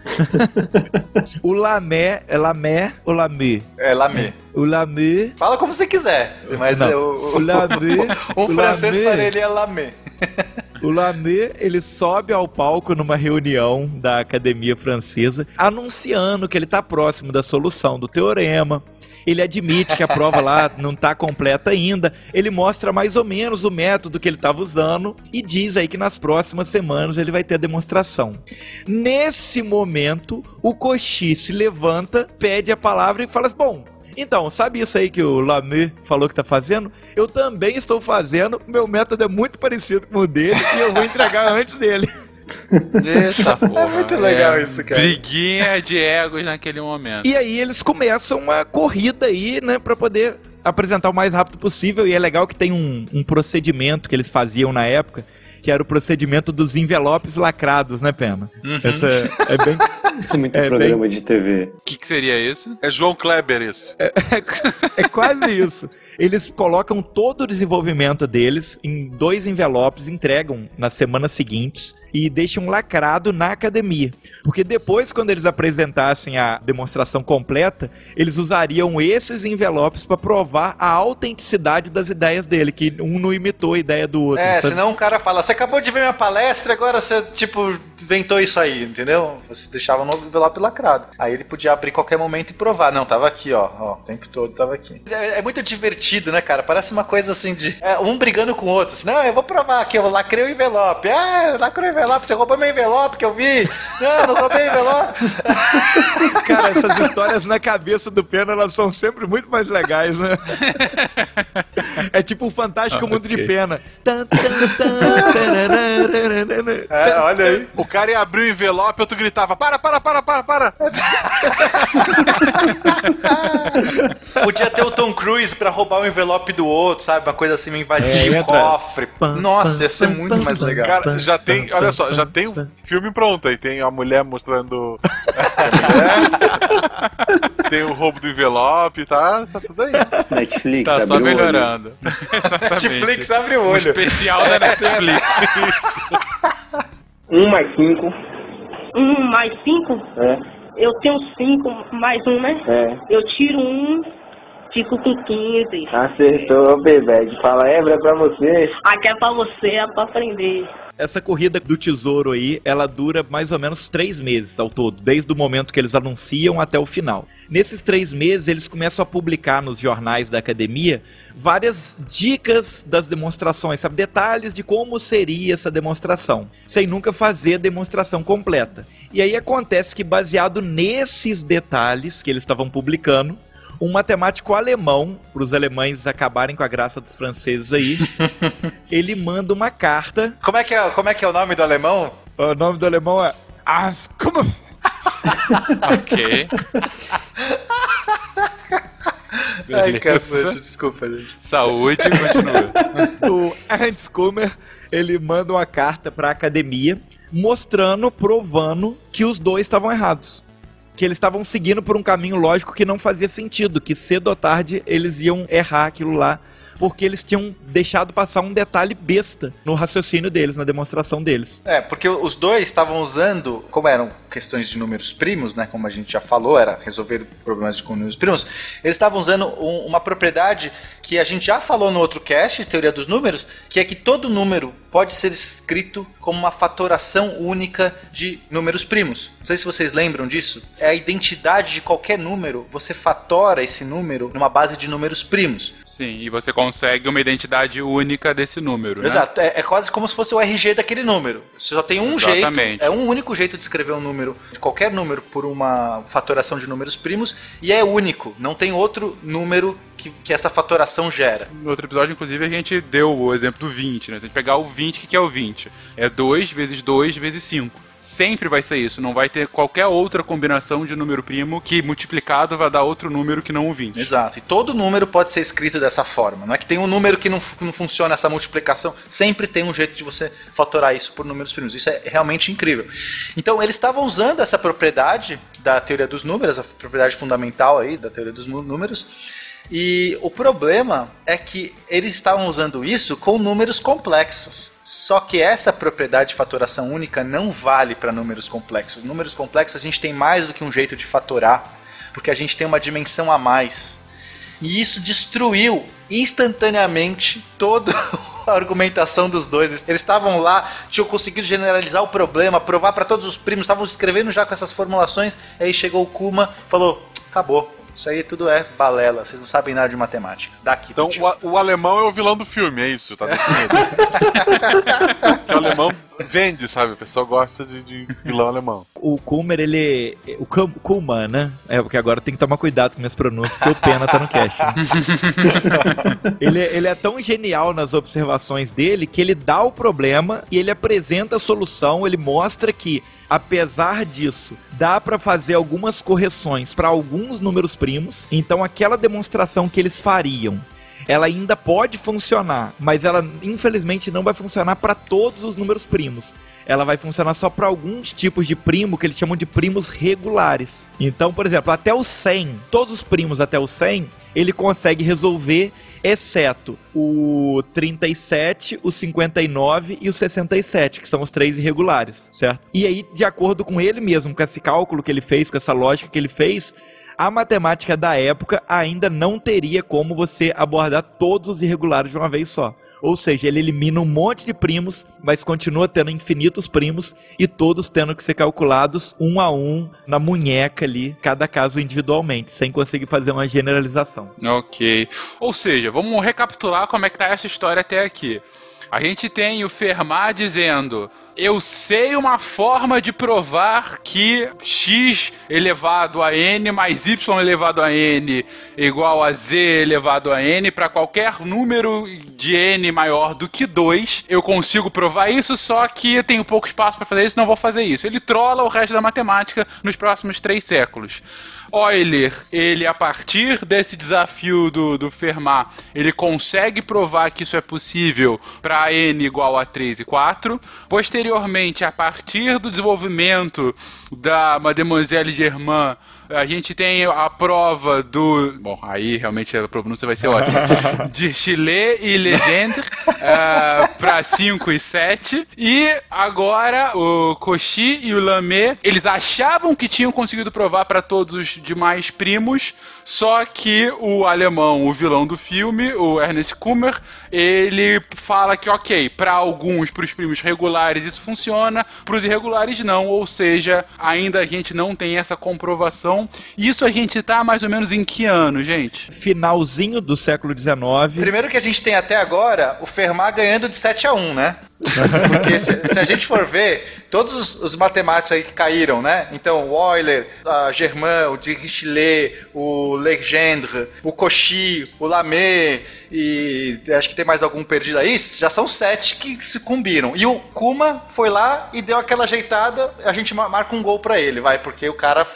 o Lamé, é Lamé ou Lamé? É Lamé. O Lamé. Fala como você quiser, mas Não. o, o Lamé. um o francês para ele é Lamé. O Lamé, ele sobe ao palco numa reunião da Academia Francesa, anunciando que ele está próximo da solução do teorema, ele admite que a prova lá não está completa ainda. Ele mostra mais ou menos o método que ele estava usando e diz aí que nas próximas semanas ele vai ter a demonstração. Nesse momento, o Coxi se levanta, pede a palavra e fala: Bom, então, sabe isso aí que o Lamy falou que tá fazendo? Eu também estou fazendo, meu método é muito parecido com o dele e eu vou entregar antes dele. Eita porra. É muito legal é, isso, cara. Briguinha de egos naquele momento. E aí eles começam uma corrida aí, né, pra poder apresentar o mais rápido possível. E é legal que tem um, um procedimento que eles faziam na época, que era o procedimento dos envelopes lacrados, né, Pena? Uhum. Essa é bem. Isso é muito é programa bem... de TV. O que, que, seria isso? É João Kleber isso. É, é, é quase isso. Eles colocam todo o desenvolvimento deles em dois envelopes, entregam nas semanas seguintes e deixam lacrado na academia. Porque depois, quando eles apresentassem a demonstração completa, eles usariam esses envelopes para provar a autenticidade das ideias dele, que um não imitou a ideia do outro. É, senão um cara fala, você acabou de ver minha palestra, agora você, tipo, inventou isso aí, entendeu? Você deixava no envelope lacrado. Aí ele podia abrir qualquer momento e provar. Não, tava aqui, ó, ó o tempo todo tava aqui. É, é muito divertido, né, cara? Parece uma coisa assim de é, um brigando com o outro. Assim, não, eu vou provar aqui, eu lacrei o envelope. Ah, lacrei o envelope, você roubou meu envelope que eu vi. Não, não roubei envelope. cara, essas histórias na cabeça do Pena, elas são sempre muito mais legais, né? É tipo o fantástico ah, mundo okay. de pena. É, olha aí. O cara ia abrir o envelope, outro gritava: para, para, para, para, para. Podia ter o Tom Cruise pra roubar o envelope do outro, sabe? Uma coisa assim, invadir É, o cofre. Nossa, ia ser muito mais legal. Cara, já tem, olha só, já tem um filme pronto aí. Tem a mulher mostrando. a mulher, tem o roubo do envelope, tá? Tá tudo aí. Netflix, Tá só abriu o olho. melhorando. Netflix abre o olho. especial da Netflix. Um mais cinco. Um mais cinco? É, Eu tenho cinco mais um, né? é. Eu tiro um, fico com 15. Acertou, bebê. Fala, é, pra você. Aqui é pra você, é pra aprender. Essa corrida do tesouro aí, ela dura mais ou menos três meses ao todo, desde o momento que eles anunciam até o final. Nesses três meses, eles começam a publicar nos jornais da academia várias dicas das demonstrações, sabe? Detalhes de como seria essa demonstração, sem nunca fazer a demonstração completa. E aí acontece que, baseado nesses detalhes que eles estavam publicando, um matemático alemão, para os alemães acabarem com a graça dos franceses aí, ele manda uma carta. Como é, que é, como é que é o nome do alemão? O nome do alemão é Askum. ok. Ai, cacete, desculpa, gente. Saúde, continua. o Ernst Kummer, ele manda uma carta para a academia mostrando, provando que os dois estavam errados. Que eles estavam seguindo por um caminho lógico que não fazia sentido, que cedo ou tarde eles iam errar aquilo lá, porque eles tinham deixado passar um detalhe besta no raciocínio deles, na demonstração deles. É, porque os dois estavam usando, como eram questões de números primos, né, como a gente já falou, era resolver problemas com números primos, eles estavam usando um- uma propriedade que a gente já falou no outro cast, teoria dos números, que é que todo número pode ser escrito como uma fatoração única de números primos. Não sei se vocês lembram disso. É a identidade de qualquer número, você fatora esse número numa base de números primos. Sim, e você consegue uma identidade única desse número, né? Exato, é, é quase como se fosse o RG daquele número. Você só tem um Exatamente. jeito, é um único jeito de escrever um número, de qualquer número, por uma fatoração de números primos, e é único, não tem outro número que, que essa fatoração gera. No outro episódio, inclusive, a gente deu o exemplo do 20, né? Se a gente pegar o 20, o que que é o 20? É 2 vezes 2 vezes 5. Sempre vai ser isso, não vai ter qualquer outra combinação de número primo que multiplicado vai dar outro número que não o 20. Exato, e todo número pode ser escrito dessa forma. Não é que tem um número que não, não funciona essa multiplicação, sempre tem um jeito de você fatorar isso por números primos. Isso é realmente incrível. Então, eles estavam usando essa propriedade da teoria dos números, a propriedade fundamental aí da teoria dos números. E o problema é que eles estavam usando isso com números complexos. Só que essa propriedade de fatoração única não vale para números complexos. Números complexos a gente tem mais do que um jeito de fatorar, porque a gente tem uma dimensão a mais. E isso destruiu instantaneamente toda a argumentação dos dois. Eles estavam lá, tinham conseguido generalizar o problema, provar para todos os primos, estavam escrevendo já com essas formulações. Aí chegou o Kuma, falou: acabou. Isso aí tudo é balela, vocês não sabem nada de matemática. Daqui. Então o, o alemão é o vilão do filme, é isso, tá definido. o alemão vende, sabe? O pessoal gosta de, de vilão alemão. O Kummer, ele. O Kuhlmann, né? É, porque agora tem que tomar cuidado com minhas pronúncias, porque o Pena tá no cast. né? ele, é- ele é tão genial nas observações dele que ele dá o problema e ele apresenta a solução, ele mostra que. Apesar disso, dá pra fazer algumas correções para alguns números primos. Então, aquela demonstração que eles fariam ela ainda pode funcionar, mas ela infelizmente não vai funcionar para todos os números primos. Ela vai funcionar só para alguns tipos de primo que eles chamam de primos regulares. Então, por exemplo, até o 100, todos os primos até o 100, ele consegue resolver, exceto o 37, o 59 e o 67, que são os três irregulares, certo? E aí, de acordo com ele mesmo, com esse cálculo que ele fez, com essa lógica que ele fez, a matemática da época ainda não teria como você abordar todos os irregulares de uma vez só. Ou seja, ele elimina um monte de primos, mas continua tendo infinitos primos e todos tendo que ser calculados um a um na munheca ali, cada caso individualmente, sem conseguir fazer uma generalização. Ok. Ou seja, vamos recapitular como é que tá essa história até aqui. A gente tem o Fermat dizendo eu sei uma forma de provar que x elevado a n mais y elevado a n igual a z elevado a n para qualquer número de n maior do que 2, eu consigo provar isso, só que tenho pouco espaço para fazer isso, não vou fazer isso. Ele trola o resto da matemática nos próximos três séculos. Euler, ele a partir desse desafio do, do Fermat, ele consegue provar que isso é possível para n igual a 3 e 4. Posteriormente, a partir do desenvolvimento da Mademoiselle Germain, a gente tem a prova do. Bom, aí realmente a pronúncia vai ser ótima. de Chile e Legendre uh, para 5 e 7. E agora o Cauchy e o Lamé, eles achavam que tinham conseguido provar para todos os demais primos, só que o alemão, o vilão do filme, o Ernest Kummer, ele fala que, ok, para alguns, para os primos regulares isso funciona, para os irregulares não, ou seja, ainda a gente não tem essa comprovação isso a gente tá mais ou menos em que ano, gente? Finalzinho do século XIX. Primeiro que a gente tem até agora o Fermat ganhando de 7 a 1, né? Porque se, se, a gente for ver, todos os, os, matemáticos aí que caíram, né? Então, o Euler, a Germain, o Dirichlet, o Legendre, o Cauchy, o Lamé e acho que tem mais algum perdido aí, já são sete que se combinam. E o Kuma foi lá e deu aquela ajeitada, a gente marca um gol para ele, vai, porque o cara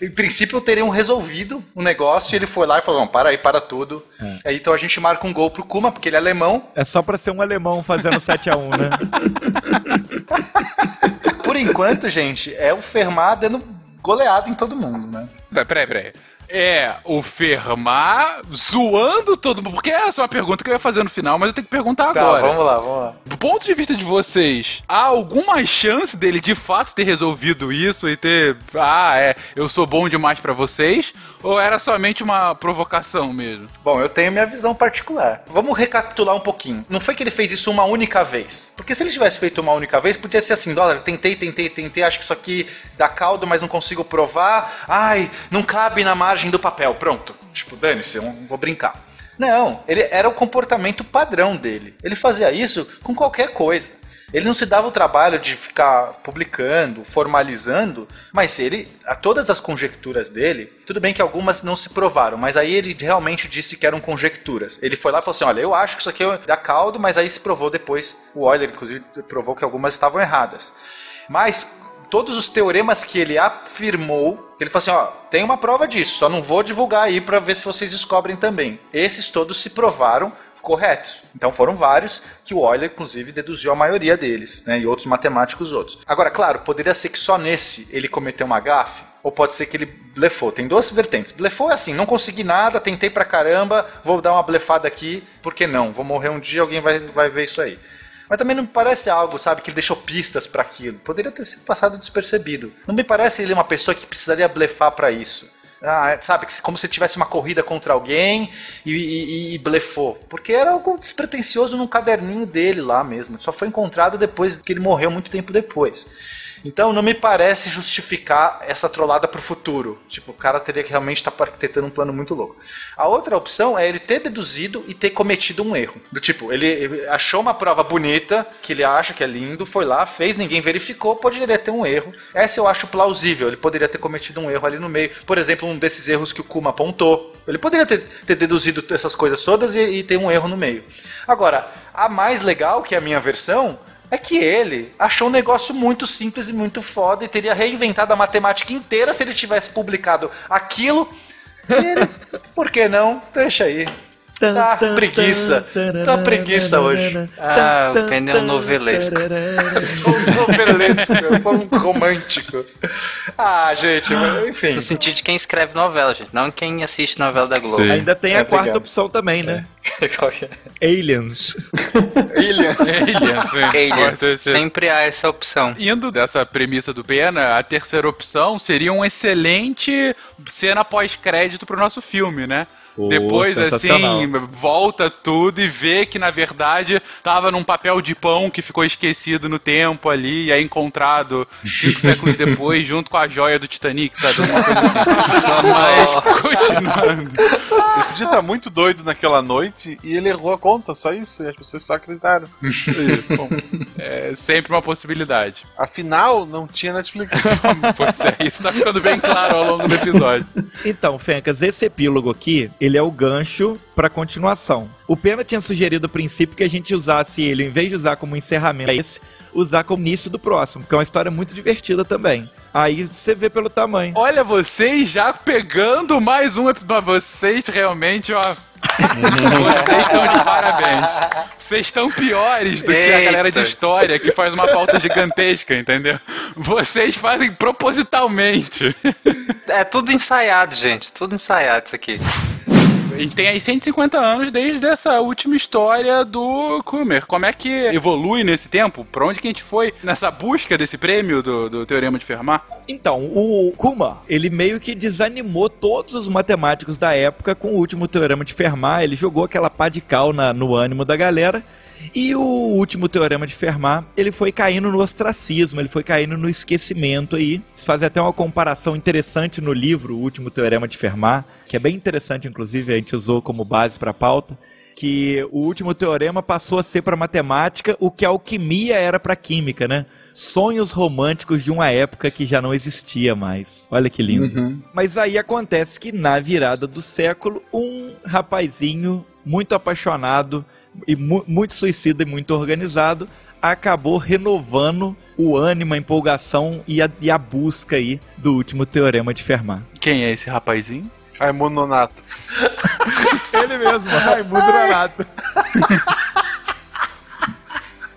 em princípio teriam resolvido o negócio e ele foi lá e falou: não, para aí, para tudo. É. Aí, então a gente marca um gol pro Kuma, porque ele é alemão. É só pra ser um alemão fazendo 7x1, né? Por enquanto, gente, é o Fermat dando goleado em todo mundo, né? Peraí, peraí é o Fermat zoando todo mundo? Porque essa é uma pergunta que eu ia fazer no final, mas eu tenho que perguntar tá, agora. Vamos lá, vamos lá. Do ponto de vista de vocês, há alguma chance dele de fato ter resolvido isso e ter. Ah, é, eu sou bom demais para vocês? Ou era somente uma provocação mesmo? Bom, eu tenho minha visão particular. Vamos recapitular um pouquinho. Não foi que ele fez isso uma única vez. Porque se ele tivesse feito uma única vez, podia ser assim: dólar, tentei, tentei, tentei, acho que isso aqui dá caldo, mas não consigo provar. Ai, não cabe na margem margem do papel, pronto. Tipo, dane-se, eu vou brincar. Não, ele era o comportamento padrão dele. Ele fazia isso com qualquer coisa. Ele não se dava o trabalho de ficar publicando, formalizando, mas ele, a todas as conjecturas dele, tudo bem que algumas não se provaram, mas aí ele realmente disse que eram conjecturas. Ele foi lá e falou assim: olha, eu acho que isso aqui é da caldo, mas aí se provou depois. O Euler, inclusive, provou que algumas estavam erradas. Mas todos os teoremas que ele afirmou, ele falou assim, ó, tem uma prova disso, só não vou divulgar aí para ver se vocês descobrem também. Esses todos se provaram corretos. Então foram vários que o Euler, inclusive, deduziu a maioria deles, né? E outros matemáticos outros. Agora, claro, poderia ser que só nesse ele cometeu uma gafe, ou pode ser que ele blefou. Tem duas vertentes. Blefou é assim, não consegui nada, tentei pra caramba, vou dar uma blefada aqui, por que não? Vou morrer um dia, alguém vai, vai ver isso aí. Mas também não me parece algo, sabe, que ele deixou pistas para aquilo. Poderia ter sido passado despercebido. Não me parece ele uma pessoa que precisaria blefar para isso. Ah, sabe, como se tivesse uma corrida contra alguém e, e, e, blefou. Porque era algo despretensioso no caderninho dele lá mesmo. Só foi encontrado depois que ele morreu muito tempo depois. Então não me parece justificar essa trollada pro futuro. Tipo, o cara teria que realmente estar tá arquitetando um plano muito louco. A outra opção é ele ter deduzido e ter cometido um erro. Do tipo, ele, achou uma prova bonita, que ele acha que é lindo, foi lá, fez, ninguém verificou, poderia ter um erro. Essa eu acho plausível, ele poderia ter cometido um erro ali no meio. Por exemplo, um desses erros que o Kuma apontou. Ele poderia ter, ter deduzido essas coisas todas e, e ter um erro no meio. Agora, a mais legal, que é a minha versão, é que ele achou um negócio muito simples e muito foda e teria reinventado a matemática inteira se ele tivesse publicado aquilo. Ele, por que não? Deixa aí. Tá preguiça. Tá preguiça hoje. Ah, o Penny é um novelesco. sou um novelesco, eu sou um romântico. Ah, gente, enfim. No sentido de quem escreve novela, gente, não quem assiste novela da Globo. Sim. Ainda tem a é, quarta obrigado. opção também, né? É. Qual que é? Aliens. Aliens. Aliens. Aliens. Sempre há essa opção. Indo dessa premissa do Pena, a terceira opção seria um excelente cena pós-crédito pro nosso filme, né? Depois, assim, volta tudo e vê que, na verdade, tava num papel de pão que ficou esquecido no tempo ali e é encontrado cinco séculos depois, junto com a joia do Titanic, sabe? Uma coisa assim. Mas, continuando. Ele podia estar muito doido naquela noite e ele errou a conta, só isso. E as pessoas só acreditaram. Bom, é sempre uma possibilidade. Afinal, não tinha Netflix. pois é, isso tá ficando bem claro ao longo do episódio. Então, Fencas, esse epílogo aqui, ele é o gancho pra continuação. O Pena tinha sugerido a princípio que a gente usasse ele, em vez de usar como encerramento esse, usar como início do próximo, porque é uma história muito divertida também. Aí você vê pelo tamanho. Olha, vocês já pegando mais um episódio. Vocês realmente, ó. Vocês estão de parabéns. Vocês estão piores do que a galera de história que faz uma pauta gigantesca, entendeu? Vocês fazem propositalmente. É tudo ensaiado, gente. Tudo ensaiado isso aqui. A gente tem aí 150 anos desde essa última história do Kummer. Como é que evolui nesse tempo? Pra onde que a gente foi nessa busca desse prêmio do, do Teorema de Fermat? Então, o Kuma, ele meio que desanimou todos os matemáticos da época com o último Teorema de Fermat. Ele jogou aquela pá de cal na, no ânimo da galera. E o último teorema de Fermat, ele foi caindo no ostracismo, ele foi caindo no esquecimento aí. Eles fazem até uma comparação interessante no livro, o último teorema de Fermat, que é bem interessante, inclusive, a gente usou como base para a pauta, que o último teorema passou a ser para matemática o que a alquimia era para química, né? Sonhos românticos de uma época que já não existia mais. Olha que lindo. Uhum. Mas aí acontece que na virada do século, um rapazinho muito apaixonado e mu muito suicida e muito organizado, acabou renovando o ânimo, a empolgação e a, e a busca aí do último teorema de Fermat. Quem é esse rapazinho? Raimundo Nonato. Ele mesmo, Raimundo Nonato.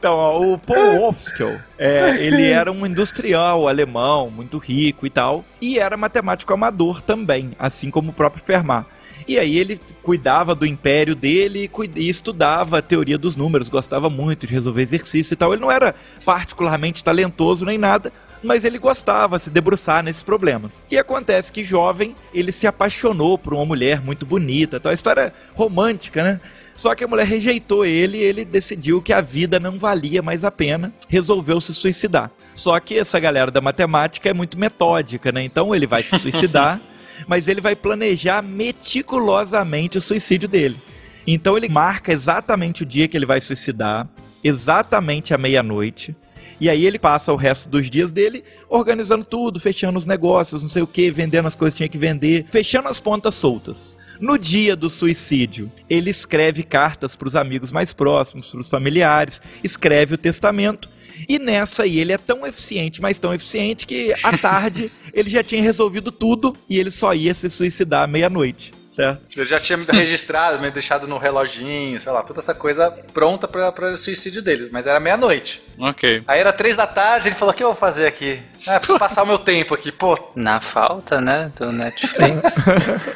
Então, ó, o Paul Wolfskel, é, ele era um industrial alemão, muito rico e tal, e era matemático amador também, assim como o próprio Fermat. E aí ele cuidava do império dele e estudava a teoria dos números, gostava muito de resolver exercício e tal. Ele não era particularmente talentoso nem nada, mas ele gostava de se debruçar nesses problemas. E acontece que jovem, ele se apaixonou por uma mulher muito bonita, tal, a história romântica, né? Só que a mulher rejeitou ele e ele decidiu que a vida não valia mais a pena, resolveu se suicidar. Só que essa galera da matemática é muito metódica, né? Então ele vai se suicidar, mas ele vai planejar meticulosamente o suicídio dele. Então ele marca exatamente o dia que ele vai suicidar, exatamente à meia-noite. E aí ele passa o resto dos dias dele organizando tudo, fechando os negócios, não sei o que, vendendo as coisas que tinha que vender, fechando as pontas soltas. No dia do suicídio, ele escreve cartas para os amigos mais próximos, para os familiares, escreve o testamento. E nessa aí ele é tão eficiente, mas tão eficiente que à tarde ele já tinha resolvido tudo e ele só ia se suicidar à meia-noite. Certo. Ele já tinha me registrado, me deixado no reloginho, sei lá, toda essa coisa pronta para o suicídio dele. Mas era meia-noite. Ok. Aí era três da tarde, ele falou: O que eu vou fazer aqui? Ah, preciso passar o meu tempo aqui, pô. Na falta, né, do Netflix.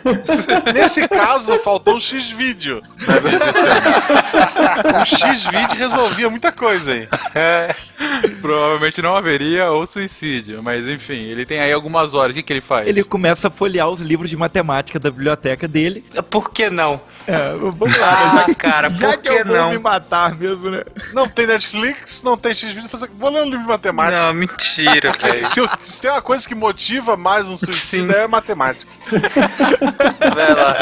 Nesse caso, faltou um X-Vídeo. um X-Vídeo resolvia muita coisa aí. É. Provavelmente não haveria o suicídio, mas enfim, ele tem aí algumas horas. O que, que ele faz? Ele começa a folhear os livros de matemática da biblioteca dele. Por que não? É, vamos lá. Ah, cara, Já por que que eu vou não? me matar mesmo, né? Não tem Netflix, não tem X-Vídeo, vou ler um livro de matemática. Não, mentira, velho. Se, se tem uma coisa que motiva mais um suicídio, é matemática. Vai lá.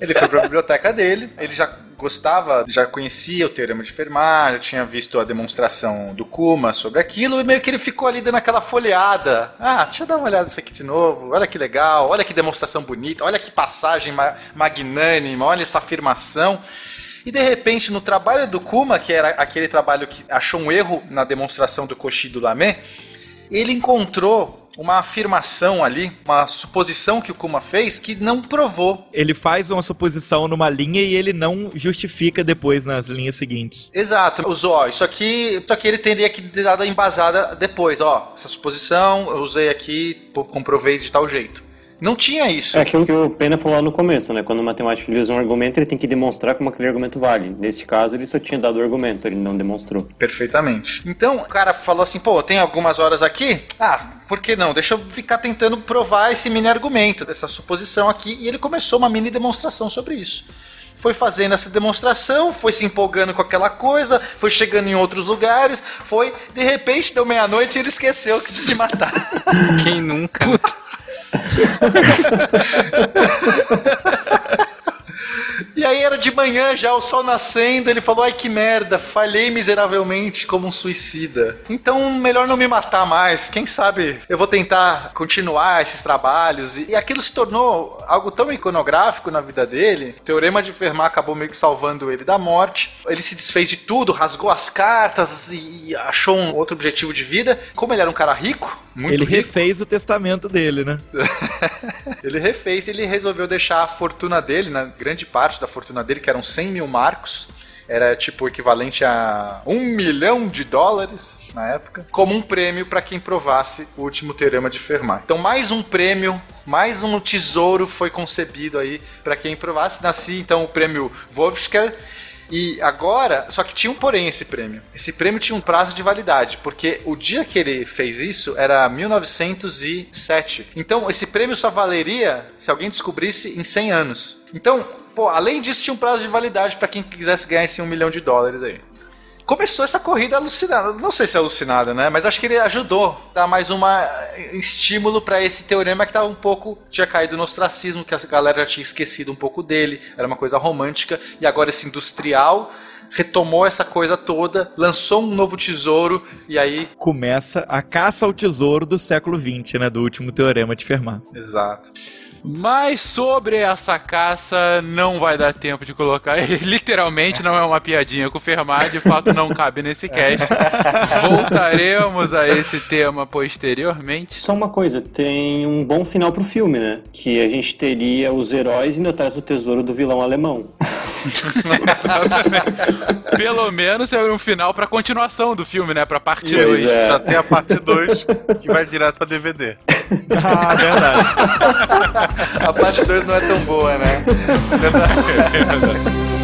Ele foi pra biblioteca dele, ele já gostava, já conhecia o teorema de Fermat, já tinha visto a demonstração do Kuma sobre aquilo, e meio que ele ficou ali dando aquela folheada. Ah, deixa eu dar uma olhada nisso aqui de novo, olha que legal, olha que demonstração bonita, olha que passagem ma- magnânima, olha essa afirmação. E de repente, no trabalho do Kuma, que era aquele trabalho que achou um erro na demonstração do Cauchy do Lamé, ele encontrou uma afirmação ali, uma suposição que o Kuma fez que não provou Ele faz uma suposição numa linha e ele não justifica depois nas linhas seguintes. Exato, usou, ó, isso aqui, isso aqui ele teria que dado a embasada depois, ó, essa suposição eu usei aqui, comprovei de tal jeito. Não tinha isso. É aquilo que o Pena falou lá no começo, né? Quando o matemático usa um argumento, ele tem que demonstrar como aquele argumento vale. Nesse caso, ele só tinha dado o argumento, ele não demonstrou. Perfeitamente. Então, o cara falou assim, pô, tem algumas horas aqui? Ah, por que não? Deixa eu ficar tentando provar esse mini argumento, dessa suposição aqui. E ele começou uma mini demonstração sobre isso. Foi fazendo essa demonstração, foi se empolgando com aquela coisa, foi chegando em outros lugares, foi, de repente, deu meia-noite e ele esqueceu de se matar. Quem nunca? E aí era de manhã já, o sol nascendo, ele falou: ai que merda, falhei miseravelmente como um suicida. Então, melhor não me matar mais. Quem sabe eu vou tentar continuar esses trabalhos. E aquilo se tornou algo tão iconográfico na vida dele. O Teorema de Fermat acabou meio que salvando ele da morte. Ele se desfez de tudo, rasgou as cartas e achou um outro objetivo de vida. Como ele era um cara rico, muito ele rico, refez o testamento dele, né? ele refez, ele resolveu deixar a fortuna dele, na grande parte da fortuna dele, que eram 100 mil marcos, era tipo equivalente a um milhão de dólares na época, como um prêmio para quem provasse o último teorema de Fermat. Então, mais um prêmio, mais um tesouro foi concebido aí para quem provasse. Nasci então o prêmio Wolfskel. E agora, só que tinha um porém esse prêmio. Esse prêmio tinha um prazo de validade, porque o dia que ele fez isso era 1907. Então, esse prêmio só valeria se alguém descobrisse em 100 anos. Então, pô, além disso, tinha um prazo de validade para quem quisesse ganhar esse um milhão de dólares aí começou essa corrida alucinada. Não sei se é alucinada, né? Mas acho que ele ajudou a dar mais um estímulo para esse teorema que tava um pouco. tinha caído no ostracismo, que a galera já tinha esquecido um pouco dele. Era uma coisa romântica. E agora esse industrial retomou essa coisa toda, lançou um novo tesouro e aí. Começa a caça ao tesouro do século XX, né? Do último teorema de Fermat. Exato. Mas sobre essa caça, não vai dar tempo de colocar. Literalmente não é uma piadinha com o Fermat, de fato não cabe nesse cast. Voltaremos a esse tema posteriormente. Só uma coisa, tem um bom final pro filme, né? Que a gente teria os heróis indo atrás do tesouro do vilão alemão. Exatamente. Pelo menos é um final pra continuação do filme, né? Pra parte 2. É. Já tem a parte 2 que vai direto pra DVD. ah, verdade. A parte 2 não é tão boa, né?